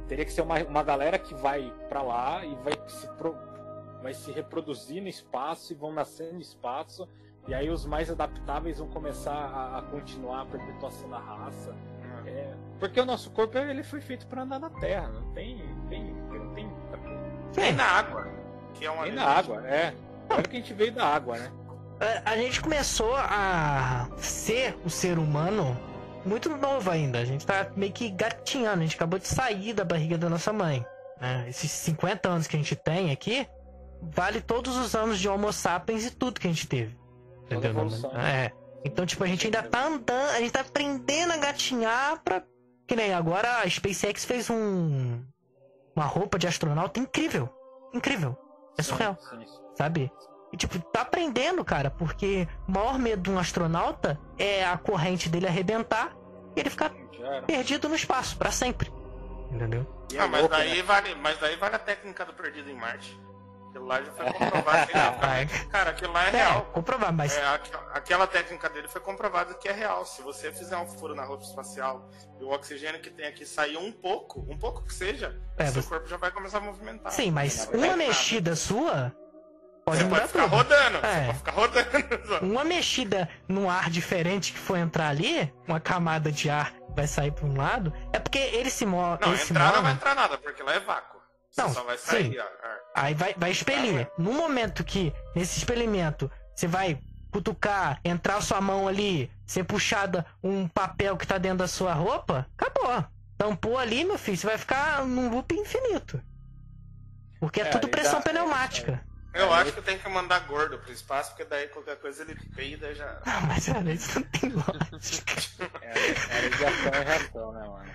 Speaker 4: teria que ser uma, uma galera que vai pra lá e vai se, pro- vai se reproduzir no espaço e vão nascer no espaço. E aí os mais adaptáveis vão começar a, a continuar a perpetuação da raça. É, porque o nosso corpo ele foi feito para andar na Terra, não tem, tem, não tem
Speaker 2: na água, que é uma
Speaker 4: na água, é. Olha que a gente veio da água, né?
Speaker 1: É, A gente começou a ser o ser humano muito novo ainda. A gente tá meio que gatinhando. A gente acabou de sair da barriga da nossa mãe. né, esses 50 anos que a gente tem aqui, vale todos os anos de Homo sapiens e tudo que a gente teve. Entendeu? É. Então, tipo, a gente ainda tá andando, a gente tá aprendendo a gatinhar pra. Que nem agora a SpaceX fez um. Uma roupa de astronauta incrível. Incrível. É surreal, sabe? E, tipo, tá aprendendo, cara, porque o maior medo de um astronauta é a corrente dele arrebentar e ele ficar
Speaker 4: era.
Speaker 1: perdido no espaço, pra sempre. Entendeu?
Speaker 4: E
Speaker 2: Ah,
Speaker 4: é
Speaker 2: mas
Speaker 4: louco,
Speaker 2: daí
Speaker 4: né?
Speaker 2: vale, mas daí vale a técnica do perdido em Marte. Aquilo lá já foi comprovado. que
Speaker 1: Vai.
Speaker 2: Cara, aquilo lá é
Speaker 1: É,
Speaker 2: real.
Speaker 1: comprovar, mas.
Speaker 2: É, aqu- aquela técnica dele foi comprovado que é real. Se você fizer um furo na roupa espacial e o oxigênio que tem aqui sair um pouco, um pouco que seja,
Speaker 1: É,
Speaker 2: seu
Speaker 1: você-
Speaker 2: corpo já vai começar a movimentar.
Speaker 1: Sim, mas uma
Speaker 2: nada.
Speaker 1: mexida sua pode
Speaker 2: Você
Speaker 1: mudar
Speaker 2: pode ficar
Speaker 1: tudo.
Speaker 2: rodando.
Speaker 1: É.
Speaker 2: Você pode ficar rodando. só.
Speaker 1: Uma mexida num ar diferente que for entrar ali, uma camada de ar vai sair pra um lado, é porque ele se move.
Speaker 2: Não, entrar não vai
Speaker 1: move,
Speaker 2: entrar nada, porque lá é vácuo. Você
Speaker 1: Não,
Speaker 2: só vai sair.
Speaker 1: sim.
Speaker 2: ó, ar.
Speaker 1: aí vai, vai expelir. No momento que, nesse experimento, você vai cutucar, entrar sua mão ali, ser puxada um papel que tá dentro da sua roupa, acabou. Tampou ali, meu filho, você vai ficar num loop infinito. Porque é,
Speaker 4: É,
Speaker 1: tudo pressão
Speaker 4: dá- é,
Speaker 1: pneumática.
Speaker 2: Eu
Speaker 4: Aí-
Speaker 2: acho que tem que mandar gordo pro espaço, porque daí qualquer coisa ele peida e já.
Speaker 1: Não, mas olha, isso não tem lógica.
Speaker 4: É, é ligação e reação, né, mano?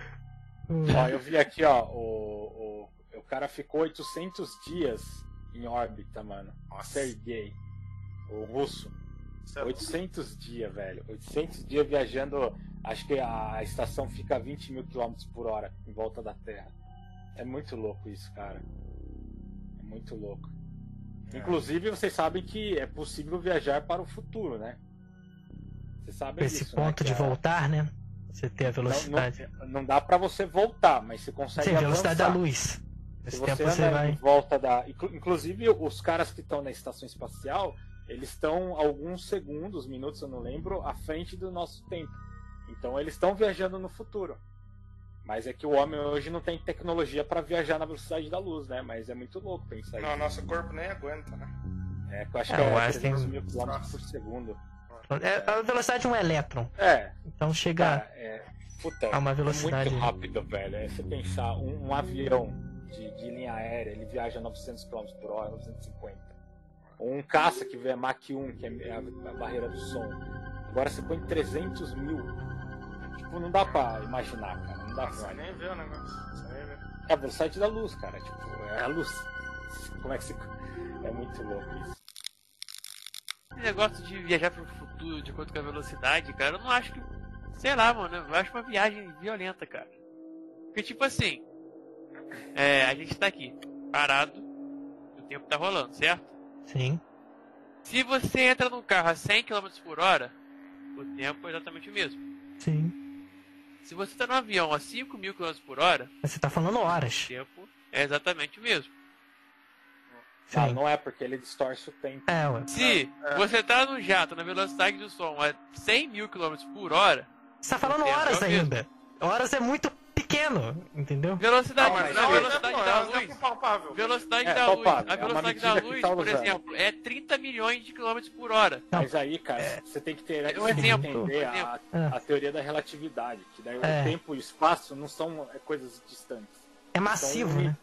Speaker 4: Ó, eu vi aqui, ó, o, o, o cara ficou 800 dias em órbita, mano.
Speaker 2: Nossa.
Speaker 4: Sergei, o russo.
Speaker 2: Isso é
Speaker 4: 800 dias, velho. 800 dias viajando. Acho que a estação fica a 20 mil quilômetros por hora em volta da Terra. É muito louco isso, cara. É muito louco. Inclusive, vocês sabem que é possível viajar para o futuro, né? Vocês sabem
Speaker 1: Esse
Speaker 4: disso, né?
Speaker 1: ponto
Speaker 4: Que
Speaker 1: de
Speaker 4: a-
Speaker 1: voltar, né? Você ter a
Speaker 4: não-
Speaker 1: velocidade.
Speaker 4: Não, não dá pra você voltar, mas você consegue
Speaker 1: Sim, a velocidade da
Speaker 4: avançar.
Speaker 1: luz.
Speaker 4: Se
Speaker 1: Esse
Speaker 4: você
Speaker 1: tempo
Speaker 4: anda
Speaker 1: você
Speaker 4: em
Speaker 1: vai.
Speaker 4: volta da. inclu- Inclusive, os caras que estão na estação espacial, eles estão alguns segundos, minutos, eu não lembro, à frente do nosso tempo. Então, eles estão viajando no futuro. Mas é que o homem hoje não tem tecnologia para viajar na velocidade da luz, né? Mas é muito louco pensar
Speaker 2: Não,
Speaker 4: isso.
Speaker 2: nosso corpo nem aguenta, né?
Speaker 4: É, que eu acho
Speaker 1: É,
Speaker 4: que é
Speaker 1: Einstein-
Speaker 4: 300 mil quilômetros por segundo.
Speaker 1: É a velocidade de um elétron.
Speaker 4: É,
Speaker 1: Então chega
Speaker 4: cara, é. Puta,
Speaker 1: a uma velocidade.
Speaker 4: É muito rápido, velho. É você pensar, um, um avião de, de linha aérea, ele viaja 900 km por hora, 950. Ou um caça que vê Mach 1, que é a, a barreira do som. Agora você põe 300 mil. Tipo, não dá pra imaginar, cara. Não dá
Speaker 2: Você
Speaker 4: pra
Speaker 2: nem vê o negócio. Você nem vê.
Speaker 4: É a velocidade da luz, cara. Tipo, é a luz. Como é que se. É muito louco isso.
Speaker 3: Esse negócio de viajar pro futuro de acordo com a velocidade, cara, eu não acho que. Sei lá, mano, eu acho uma viagem violenta, cara. Porque, tipo assim. É, a gente tá aqui, parado, o tempo tá rolando, certo?
Speaker 1: Sim.
Speaker 3: Se você entra num carro a 100 km por hora, o tempo é exatamente o mesmo.
Speaker 1: Sim.
Speaker 3: Se você tá num avião a 5 mil km por hora,
Speaker 1: você tá falando
Speaker 3: o
Speaker 1: horas.
Speaker 3: tempo é exatamente o mesmo.
Speaker 4: Ah,
Speaker 1: Sim.
Speaker 4: não é porque ele distorce o tempo.
Speaker 1: É, ué.
Speaker 3: Se
Speaker 2: É.
Speaker 3: você tá num jato na velocidade do som a 100 mil km por hora,
Speaker 1: Você tá falando
Speaker 3: O tempo
Speaker 1: horas
Speaker 3: é o
Speaker 1: ainda. Horas é muito pequeno, entendeu?
Speaker 3: velocidade,
Speaker 2: Não, é um
Speaker 3: velocidade
Speaker 2: exemplo,
Speaker 3: da
Speaker 2: é
Speaker 3: luz,
Speaker 2: exemplo palpável.
Speaker 3: velocidade
Speaker 4: É,
Speaker 3: da
Speaker 4: palpável,
Speaker 3: luz, a
Speaker 4: é
Speaker 3: velocidade da luz,
Speaker 4: tá
Speaker 3: por exemplo, é 30 milhões de quilômetros por hora.
Speaker 1: Não.
Speaker 4: Mas aí, cara, você tem que ter
Speaker 3: É um exemplo,
Speaker 4: entender
Speaker 3: um
Speaker 4: a,
Speaker 1: É.
Speaker 4: a teoria da relatividade, que daí
Speaker 1: É.
Speaker 4: o tempo e o espaço não são é, coisas distantes.
Speaker 1: É massivo, né?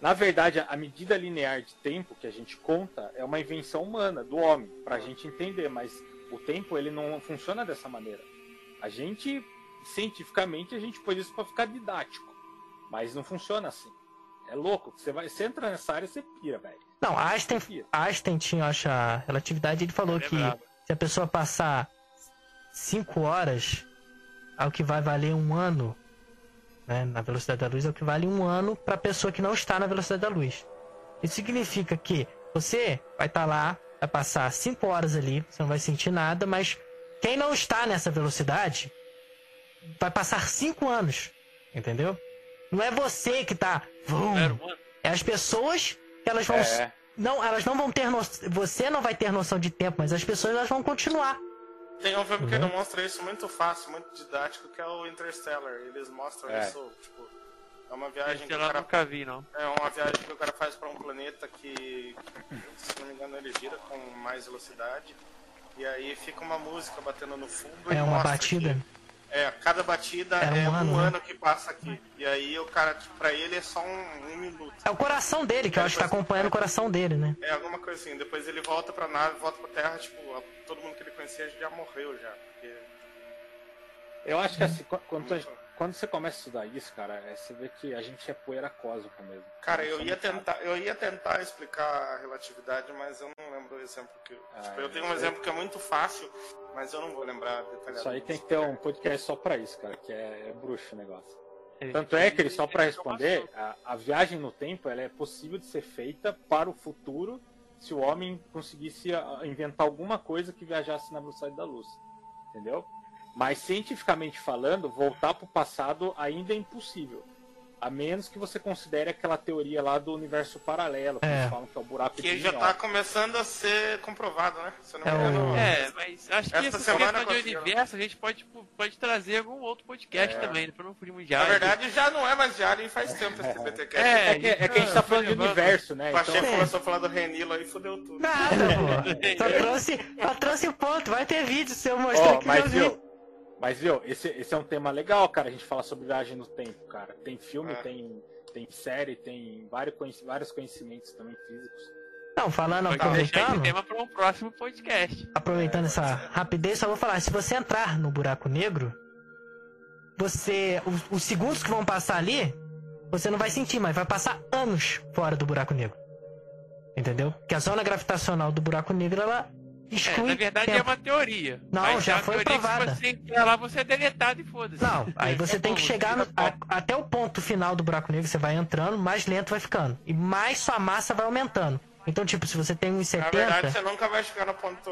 Speaker 4: Na verdade, a a medida linear de tempo que a gente conta é uma invenção humana, do homem, pra gente entender, mas o tempo ele não funciona dessa maneira. A gente, cientificamente, a gente pôs isso pra ficar didático, mas não funciona assim. É louco, você, vai, você entra nessa área, você pira, velho.
Speaker 1: Não, Einstein. Einstein tinha, acho, a relatividade, ele falou
Speaker 3: é
Speaker 1: que
Speaker 3: brabo.
Speaker 1: se a pessoa passar 5 horas, é o que vai valer um ano, né, na velocidade da luz, é o que vale um ano pra pessoa que não está na velocidade da luz. Isso significa que você vai estar lá, vai passar 5 horas ali, você não vai sentir nada, mas quem não está nessa velocidade vai passar 5 anos, entendeu? Não é você que tá. vum, é as pessoas que elas vão.
Speaker 4: É,
Speaker 1: Não, elas não vão ter noção. Você não vai ter noção de tempo, mas as pessoas elas vão continuar.
Speaker 2: Tem um filme que
Speaker 1: Uhum.
Speaker 2: demonstra isso muito fácil, muito didático, que é o Interstellar. Eles mostram
Speaker 4: É.
Speaker 2: isso, tipo, é uma viagem que o cara
Speaker 3: nunca vi, não.
Speaker 2: É uma viagem que o cara faz para um planeta que, se não me engano, ele gira com mais velocidade. E aí fica uma música batendo no fundo. e
Speaker 1: É uma batida.
Speaker 2: que- É, cada batida
Speaker 1: um
Speaker 2: é
Speaker 1: ano,
Speaker 2: um
Speaker 1: né?
Speaker 2: ano que passa aqui. E aí o cara, tipo, pra ele é só um, um minuto.
Speaker 1: É o coração dele, que eu acho que tá acompanhando o coração dele, né?
Speaker 2: É alguma coisa assim. Depois ele volta pra nave, volta pra terra, tipo, a- todo mundo que ele conhecia já morreu já. Porque...
Speaker 4: Eu acho que assim, qu- quando,
Speaker 2: Muito.
Speaker 4: Quando você começa a estudar isso, cara, é, você vê que a gente é poeira cósmica mesmo.
Speaker 2: Cara, eu ia tentar, eu ia tentar explicar a relatividade, mas eu não lembro o exemplo que.
Speaker 4: Ah,
Speaker 2: tipo, eu tenho um exemplo que é muito fácil, mas eu não vou lembrar detalhadamente.
Speaker 4: Isso aí tem que ter um podcast só pra isso, cara, que é, é bruxo o negócio.
Speaker 3: É,
Speaker 4: Tanto é que ele, só pra responder, a, a viagem no tempo ela é possível de ser feita para o futuro se o homem conseguisse ah, inventar alguma coisa que viajasse na velocidade da luz. Entendeu? Mas cientificamente falando, voltar para o passado ainda é impossível. A menos que você considere aquela teoria lá do universo paralelo, que
Speaker 1: É.
Speaker 4: eles falam que é o buraco
Speaker 2: Que
Speaker 4: de
Speaker 2: já tá
Speaker 4: minhoca.
Speaker 2: começando a ser comprovado, né? Se não
Speaker 1: É
Speaker 2: me engano.
Speaker 3: É, mas acho que
Speaker 2: Essa
Speaker 3: essa
Speaker 2: semana
Speaker 3: questão de
Speaker 2: conseguiu.
Speaker 3: universo a gente pode, tipo, pode trazer algum outro podcast
Speaker 2: É.
Speaker 3: também, pra não fugir muito de
Speaker 2: Na verdade, já não é mais de Alien faz tempo esse BTQ.
Speaker 3: É,
Speaker 4: É que, é que a gente tá falando de universo, né?
Speaker 2: O Pacheco
Speaker 4: Então,
Speaker 2: começou a falar do Renilo aí, fudeu tudo.
Speaker 1: Nada, pô. Só trouxe, só trouxe o ponto. Vai ter vídeo se eu mostrar
Speaker 4: Ó,
Speaker 1: que
Speaker 4: mas
Speaker 1: eu vi.
Speaker 4: viu, mas viu, esse, esse é um tema legal, cara, a gente falar sobre viagem no tempo, cara. Tem filme,
Speaker 2: É.
Speaker 4: tem, tem série, tem vários, conheci- vários conhecimentos também físicos.
Speaker 1: Não, falando,
Speaker 3: Pode deixar esse
Speaker 1: aproveitando,
Speaker 3: tema para um próximo podcast.
Speaker 1: aproveitando essa rapidez, só vou falar, se você entrar no buraco negro, você. Os, os segundos que vão passar ali, você não vai sentir, mas vai passar anos fora do buraco negro. Entendeu? Porque a zona gravitacional do buraco negro, ela
Speaker 3: É,
Speaker 1: exclui.
Speaker 3: na verdade
Speaker 1: tempo.
Speaker 3: é uma teoria.
Speaker 1: Não, já
Speaker 3: é
Speaker 1: foi provada.
Speaker 3: Que se você entrar lá, você é deletado e foda-se.
Speaker 1: Não, aí você
Speaker 3: É
Speaker 1: tem que
Speaker 3: bom,
Speaker 1: chegar no- a- até o ponto final do buraco negro, você vai entrando, mais lento vai ficando. E mais sua massa vai aumentando. Então, tipo, se você tem
Speaker 2: Na verdade,
Speaker 1: 1,70
Speaker 2: você nunca vai chegar no ponto,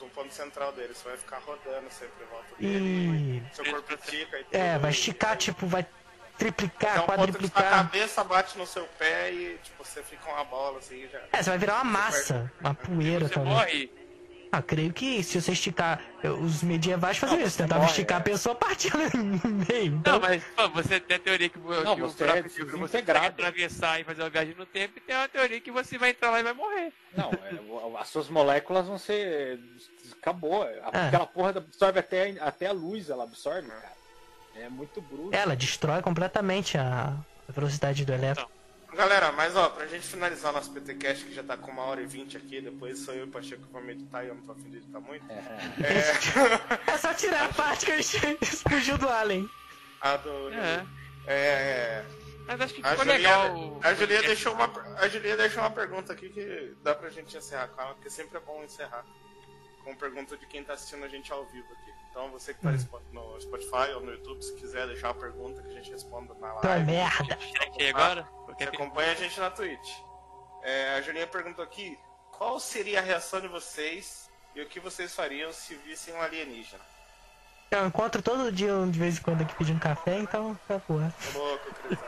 Speaker 2: do ponto central dele, você vai ficar rodando sempre em volta
Speaker 1: e.
Speaker 2: dele. Seu corpo estica e tudo.
Speaker 1: É, vai esticar, tipo, vai triplicar,
Speaker 2: Até um ponto que sua
Speaker 1: quadriplicar.
Speaker 2: cabeça bate no seu pé e tipo, você fica uma bola assim já.
Speaker 1: É, você vai virar uma massa, uma poeira
Speaker 3: Você
Speaker 1: talvez.
Speaker 3: morre.
Speaker 1: Ah, creio que se você esticar. Os medievais faziam
Speaker 4: Não,
Speaker 1: isso, tentavam
Speaker 4: morre,
Speaker 1: esticar
Speaker 4: é.
Speaker 1: a pessoa partindo no meio. Então,
Speaker 3: Não, mas pô, você tem a teoria que, o-
Speaker 4: Não,
Speaker 3: que o
Speaker 4: você
Speaker 3: buraco
Speaker 4: é
Speaker 3: negro você atravessar e fazer uma viagem no tempo, e tem uma teoria que você vai entrar lá e vai morrer.
Speaker 4: Não, é, o- as suas moléculas vão ser. Acabou.
Speaker 1: É.
Speaker 4: Aquela porra absorve até, até a luz, ela absorve, cara. É muito bruto.
Speaker 1: ela destrói completamente a a velocidade do elétron.
Speaker 2: Galera, mas ó, pra gente finalizar nosso PTcast, que já tá com uma hora e vinte aqui, depois sou eu e o Pacheco que vou meditar e eu não tô afim de editar muito. É,
Speaker 1: É só tirar a parte que a gente fugiu do Alien.
Speaker 2: a do.
Speaker 3: É.
Speaker 2: É,
Speaker 3: Mas acho que
Speaker 2: a
Speaker 3: ficou
Speaker 2: Julia,
Speaker 3: legal.
Speaker 2: a, Julia deixou uma, a Julia deixou uma pergunta aqui que dá pra gente encerrar com ela, porque sempre é bom encerrar com pergunta de quem tá assistindo a gente ao vivo aqui. Então você que tá
Speaker 1: Hum.
Speaker 2: no Spotify ou no YouTube, se quiser deixar uma pergunta que a gente responda na live.
Speaker 1: Então é merda.
Speaker 3: Aí agora?
Speaker 2: Você acompanha a gente na Twitch. É, a Julinha perguntou aqui: qual seria a reação de vocês e o que vocês fariam se vissem um alienígena?
Speaker 1: Eu encontro todo dia, de vez em quando, aqui pedindo café, então, tá porra.
Speaker 2: Ô, louco, Cris.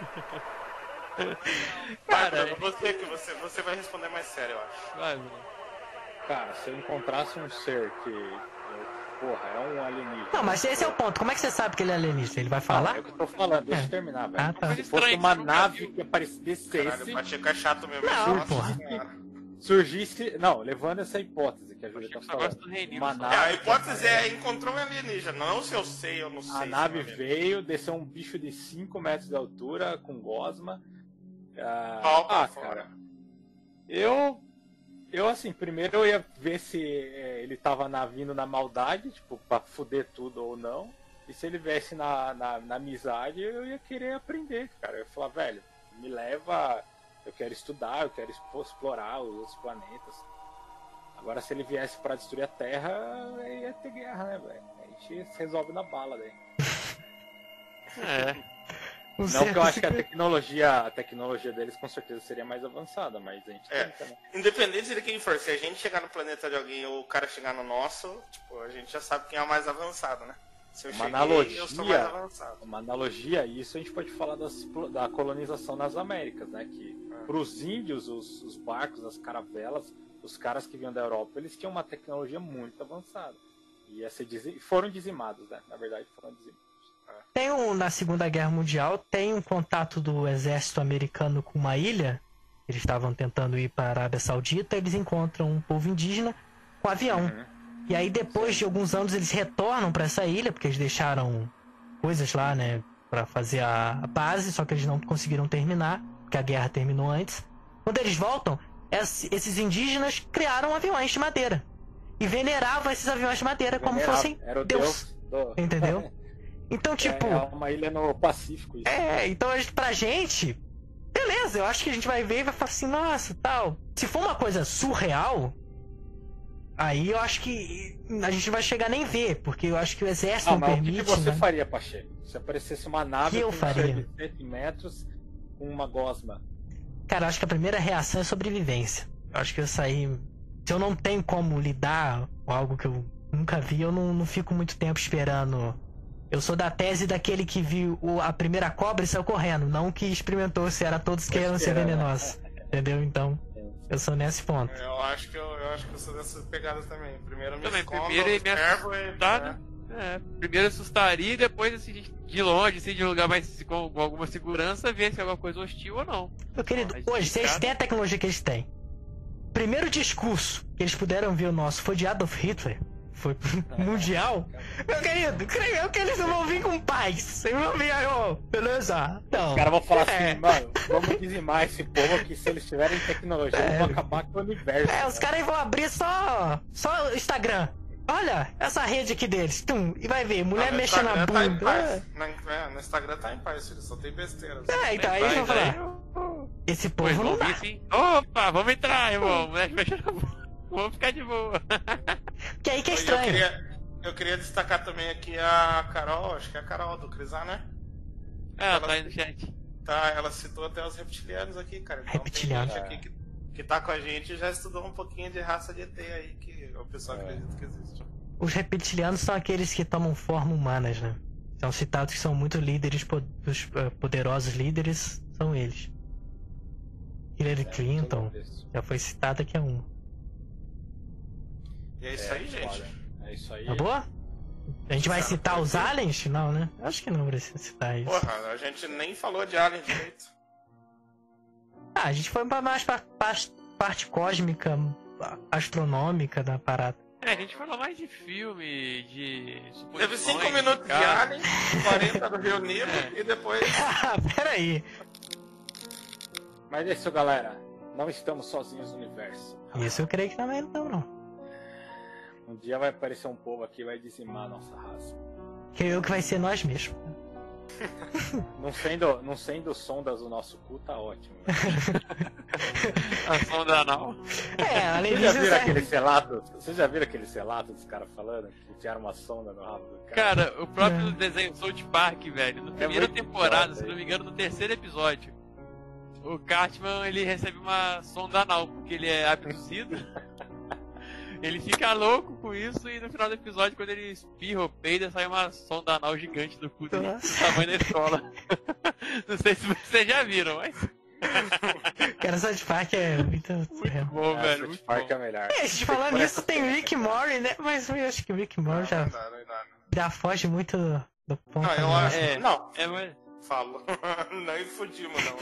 Speaker 3: Cara,
Speaker 2: você que você, você vai responder mais sério, eu acho.
Speaker 3: vai, Bruno.
Speaker 4: Cara, se eu encontrasse um ser que. Eu- porra, é um alienígena.
Speaker 1: Não, mas esse é o ponto. Como é que você sabe que ele é alienígena? Ele vai
Speaker 4: Não,
Speaker 1: falar?
Speaker 4: é o que eu tô falando, deixa
Speaker 1: É.
Speaker 4: eu terminar, velho.
Speaker 1: Ah, tá.
Speaker 4: Se fosse uma nave
Speaker 3: viu.
Speaker 4: que aparecesse,
Speaker 2: Caralho, o Pacheco é chato mesmo.
Speaker 1: Não,
Speaker 2: Nossa
Speaker 1: porra.
Speaker 4: Surgisse. Não, levando essa hipótese que a Júlia tá falando. Uma
Speaker 3: só.
Speaker 2: É,
Speaker 4: nave.
Speaker 2: a hipótese é encontrou um alienígena, não se eu sei ou não sei.
Speaker 4: A nave
Speaker 2: é
Speaker 4: veio, desceu um bicho de 5 metros de altura, com gosma. Ah,
Speaker 2: Pau
Speaker 4: ah,
Speaker 2: fora.
Speaker 4: cara, eu. Eu, assim, primeiro eu ia ver se eh, ele tava na, vindo na maldade, tipo, pra fuder tudo ou não. E se ele viesse na, na, na amizade, eu ia querer aprender, cara. Eu ia falar, velho, me leva. Eu quero estudar, eu quero explorar os outros planetas. Agora, se ele viesse pra destruir a Terra, ia ter guerra, né, velho? A gente resolve na bala, daí.
Speaker 3: É.
Speaker 1: Um
Speaker 4: Não que eu acho que a tecnologia, a tecnologia deles com certeza seria mais avançada, mas a gente
Speaker 2: É.
Speaker 4: tenta, né?
Speaker 2: Independente de quem for, se a gente chegar no planeta de alguém ou o cara chegar no nosso, tipo, a gente já sabe quem é o mais avançado, né? Se eu
Speaker 4: Uma
Speaker 2: cheguei,
Speaker 4: analogia.
Speaker 2: eu sou mais avançado.
Speaker 4: Uma analogia, e isso a gente pode falar das, da colonização nas Américas, né? Que
Speaker 2: É.
Speaker 4: para os índios, os, os barcos, as caravelas, os caras que vinham da Europa, eles tinham uma tecnologia muito avançada. E ia ser dizi- foram dizimados, né? Na verdade, foram dizimados.
Speaker 1: Tem um, na Segunda Guerra Mundial, tem um contato do exército americano com uma ilha. Eles estavam tentando ir para a Arábia Saudita, eles encontram um povo indígena com avião.
Speaker 4: Uhum.
Speaker 1: E aí depois de alguns anos eles retornam para essa ilha, porque eles deixaram coisas lá, né? Pra fazer a, base, só que eles não conseguiram terminar, porque a guerra terminou antes. Quando eles voltam, es- esses indígenas criaram aviões de madeira. E veneravam esses aviões de madeira como
Speaker 4: Venerava.
Speaker 1: fossem Deus.
Speaker 4: Deus. do-
Speaker 1: Entendeu? Então, tipo.
Speaker 4: É, é uma ilha no Pacífico. Isso.
Speaker 1: É, então a gente- pra gente, beleza, eu acho que a gente vai ver e vai falar assim, nossa, tal. Se for uma coisa surreal, aí eu acho que a gente não vai chegar nem ver, porque eu acho que o exército
Speaker 4: Ah,
Speaker 1: não
Speaker 4: mas o que,
Speaker 1: permite.
Speaker 4: você
Speaker 1: né?
Speaker 4: faria, Pacheco? Se aparecesse uma nave
Speaker 1: Que eu faria?
Speaker 4: cerca de 100 metros com uma gosma.
Speaker 1: Cara, eu acho que a primeira reação é sobrevivência. Eu acho que eu sair. Se eu não tenho como lidar com algo que eu nunca vi, eu não, não fico muito tempo esperando. Eu sou da tese daquele que viu o- a primeira cobra e saiu correndo, não que experimentou se era todos que iam ser
Speaker 4: esperando.
Speaker 1: venenosos. Entendeu? Então, eu sou nesse ponto.
Speaker 2: Eu acho que eu, eu acho que eu sou dessas pegadas também. Primeiro me
Speaker 3: Também,
Speaker 2: escondo,
Speaker 3: primeiro me
Speaker 2: observo e-
Speaker 3: assustado. É, primeiro assustaria e depois, assim, de longe, assim, de um lugar mais com, com alguma segurança, ver se é alguma coisa hostil ou não.
Speaker 1: Meu querido,
Speaker 3: Mas
Speaker 1: hoje,
Speaker 3: de
Speaker 1: se eles
Speaker 3: cara-
Speaker 1: têm a tecnologia que eles têm, primeiro discurso que eles puderam ver o nosso foi de Adolf Hitler, foi mundial. Meu querido, creio que eles não vão vir com paz. Eles vão vir aí, ó, beleza? Não.
Speaker 4: Os caras vão falar
Speaker 1: É.
Speaker 4: assim, mano, vamos dizimar esse povo aqui, se eles tiverem tecnologia, eles vão acabar com o universo.
Speaker 1: É, os caras vão abrir só, só o Instagram. Olha, essa rede aqui deles. Tum, e vai ver, mulher mexendo na
Speaker 2: Tá em
Speaker 1: bunda.
Speaker 2: paz. Na- é, no Instagram tá em paz, filho. Só tem besteira.
Speaker 1: É, então aí eles vão
Speaker 3: aí
Speaker 1: falar,
Speaker 3: eu-
Speaker 1: esse
Speaker 3: Pois
Speaker 1: povo não
Speaker 3: vão
Speaker 1: dá.
Speaker 3: assim, opa, vamos entrar, irmão. Moleque, mexe na boca. Vamos ficar de boa.
Speaker 1: Que aí que é
Speaker 2: Eu
Speaker 1: estranho.
Speaker 2: queria, eu queria destacar também aqui a Carol, acho que é a Carol do Crisar, né?
Speaker 3: Ah, tá aí no chat.
Speaker 2: Tá, ela citou até os reptilianos aqui, cara. Então tem gente aqui que, que tá com a gente e já estudou um pouquinho de raça de ET aí, que o pessoal
Speaker 4: É.
Speaker 2: acredita que existe.
Speaker 1: Os reptilianos são aqueles que tomam forma humanas, né? São citados que são muito líderes, os eh, poderosos líderes são eles. Hillary Clinton já foi citada que é um.
Speaker 2: E é isso aí, gente.
Speaker 4: É isso aí.
Speaker 1: Tá boa? A gente vai
Speaker 2: Cara,
Speaker 1: citar os aliens? Não, né? Acho que não precisa citar isso.
Speaker 2: Porra, a gente nem falou de Alien direito.
Speaker 1: Ah, a gente foi pra mais pra, pra parte cósmica, astronômica da parada.
Speaker 3: É, a gente falou mais de filme, de.
Speaker 2: Teve
Speaker 3: suposições,
Speaker 2: 5 minutos de. Alien, 40 do Rio Negro
Speaker 3: É.
Speaker 2: e depois.
Speaker 1: Ah, peraí.
Speaker 4: Mas é isso, galera. Não estamos sozinhos no universo.
Speaker 1: Isso eu creio que também não, não.
Speaker 4: Um dia vai aparecer um povo aqui e vai dizimar a nossa raça.
Speaker 1: Creio que vai ser nós mesmos.
Speaker 4: Não sendo, não sendo sondas do nosso cu, tá ótimo.
Speaker 3: A sonda anal.
Speaker 1: É, além
Speaker 4: Vocês já
Speaker 1: disso,
Speaker 4: viram
Speaker 1: é-
Speaker 4: aquele relato? Vocês já viram aquele relato dos caras falando que tiraram uma sonda no rabo do cara?
Speaker 3: Cara, o próprio
Speaker 1: É.
Speaker 3: desenho South Park, velho, na primeira
Speaker 4: muito
Speaker 3: temporada,
Speaker 4: foda,
Speaker 3: se não me engano, no terceiro episódio, o Cartman ele recebe uma sonda anal, porque ele é abduzido. ele fica louco com isso e no final do episódio, quando ele espirra ou peida, sai uma sonda anal gigante do cu dele, do tamanho da escola. não sei se vocês já viram, mas
Speaker 1: Cara, South Park é muito.
Speaker 3: muito bom,
Speaker 4: É,
Speaker 3: velho.
Speaker 4: South Park
Speaker 3: bom.
Speaker 4: é melhor.
Speaker 1: É, a gente falando nisso tem Rick Mori, né? Mas eu acho que o Rick Mori já,
Speaker 2: Não dá, não dá.
Speaker 1: já foge muito do, do ponto.
Speaker 2: Não, eu
Speaker 1: né?
Speaker 2: acho.
Speaker 3: É.
Speaker 2: Não,
Speaker 3: É, mas...
Speaker 2: falo. não fudimos, não.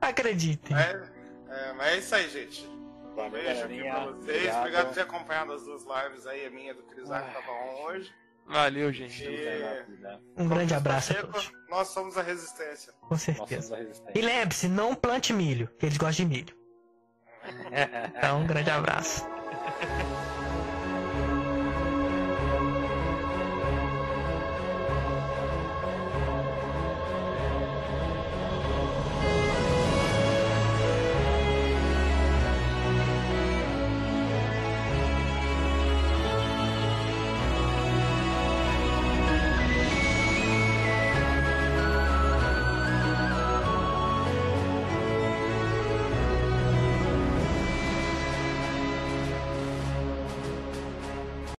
Speaker 1: Acreditem.
Speaker 2: É, é, mas é isso aí, gente. Um
Speaker 4: Valeu,
Speaker 2: beijo aqui
Speaker 4: galerinha.
Speaker 2: pra vocês.
Speaker 4: Obrigado.
Speaker 2: Obrigado por ter acompanhado as duas lives aí, a minha do Crisar que tava on hoje.
Speaker 3: Valeu, gente.
Speaker 2: E,
Speaker 1: Um grande abraço a todos.
Speaker 2: Nós somos a resistência.
Speaker 1: Com certeza.
Speaker 4: somos a
Speaker 1: E
Speaker 4: resistência.
Speaker 1: lembre-se, não plante milho, que eles gostam de milho. Então, um grande abraço.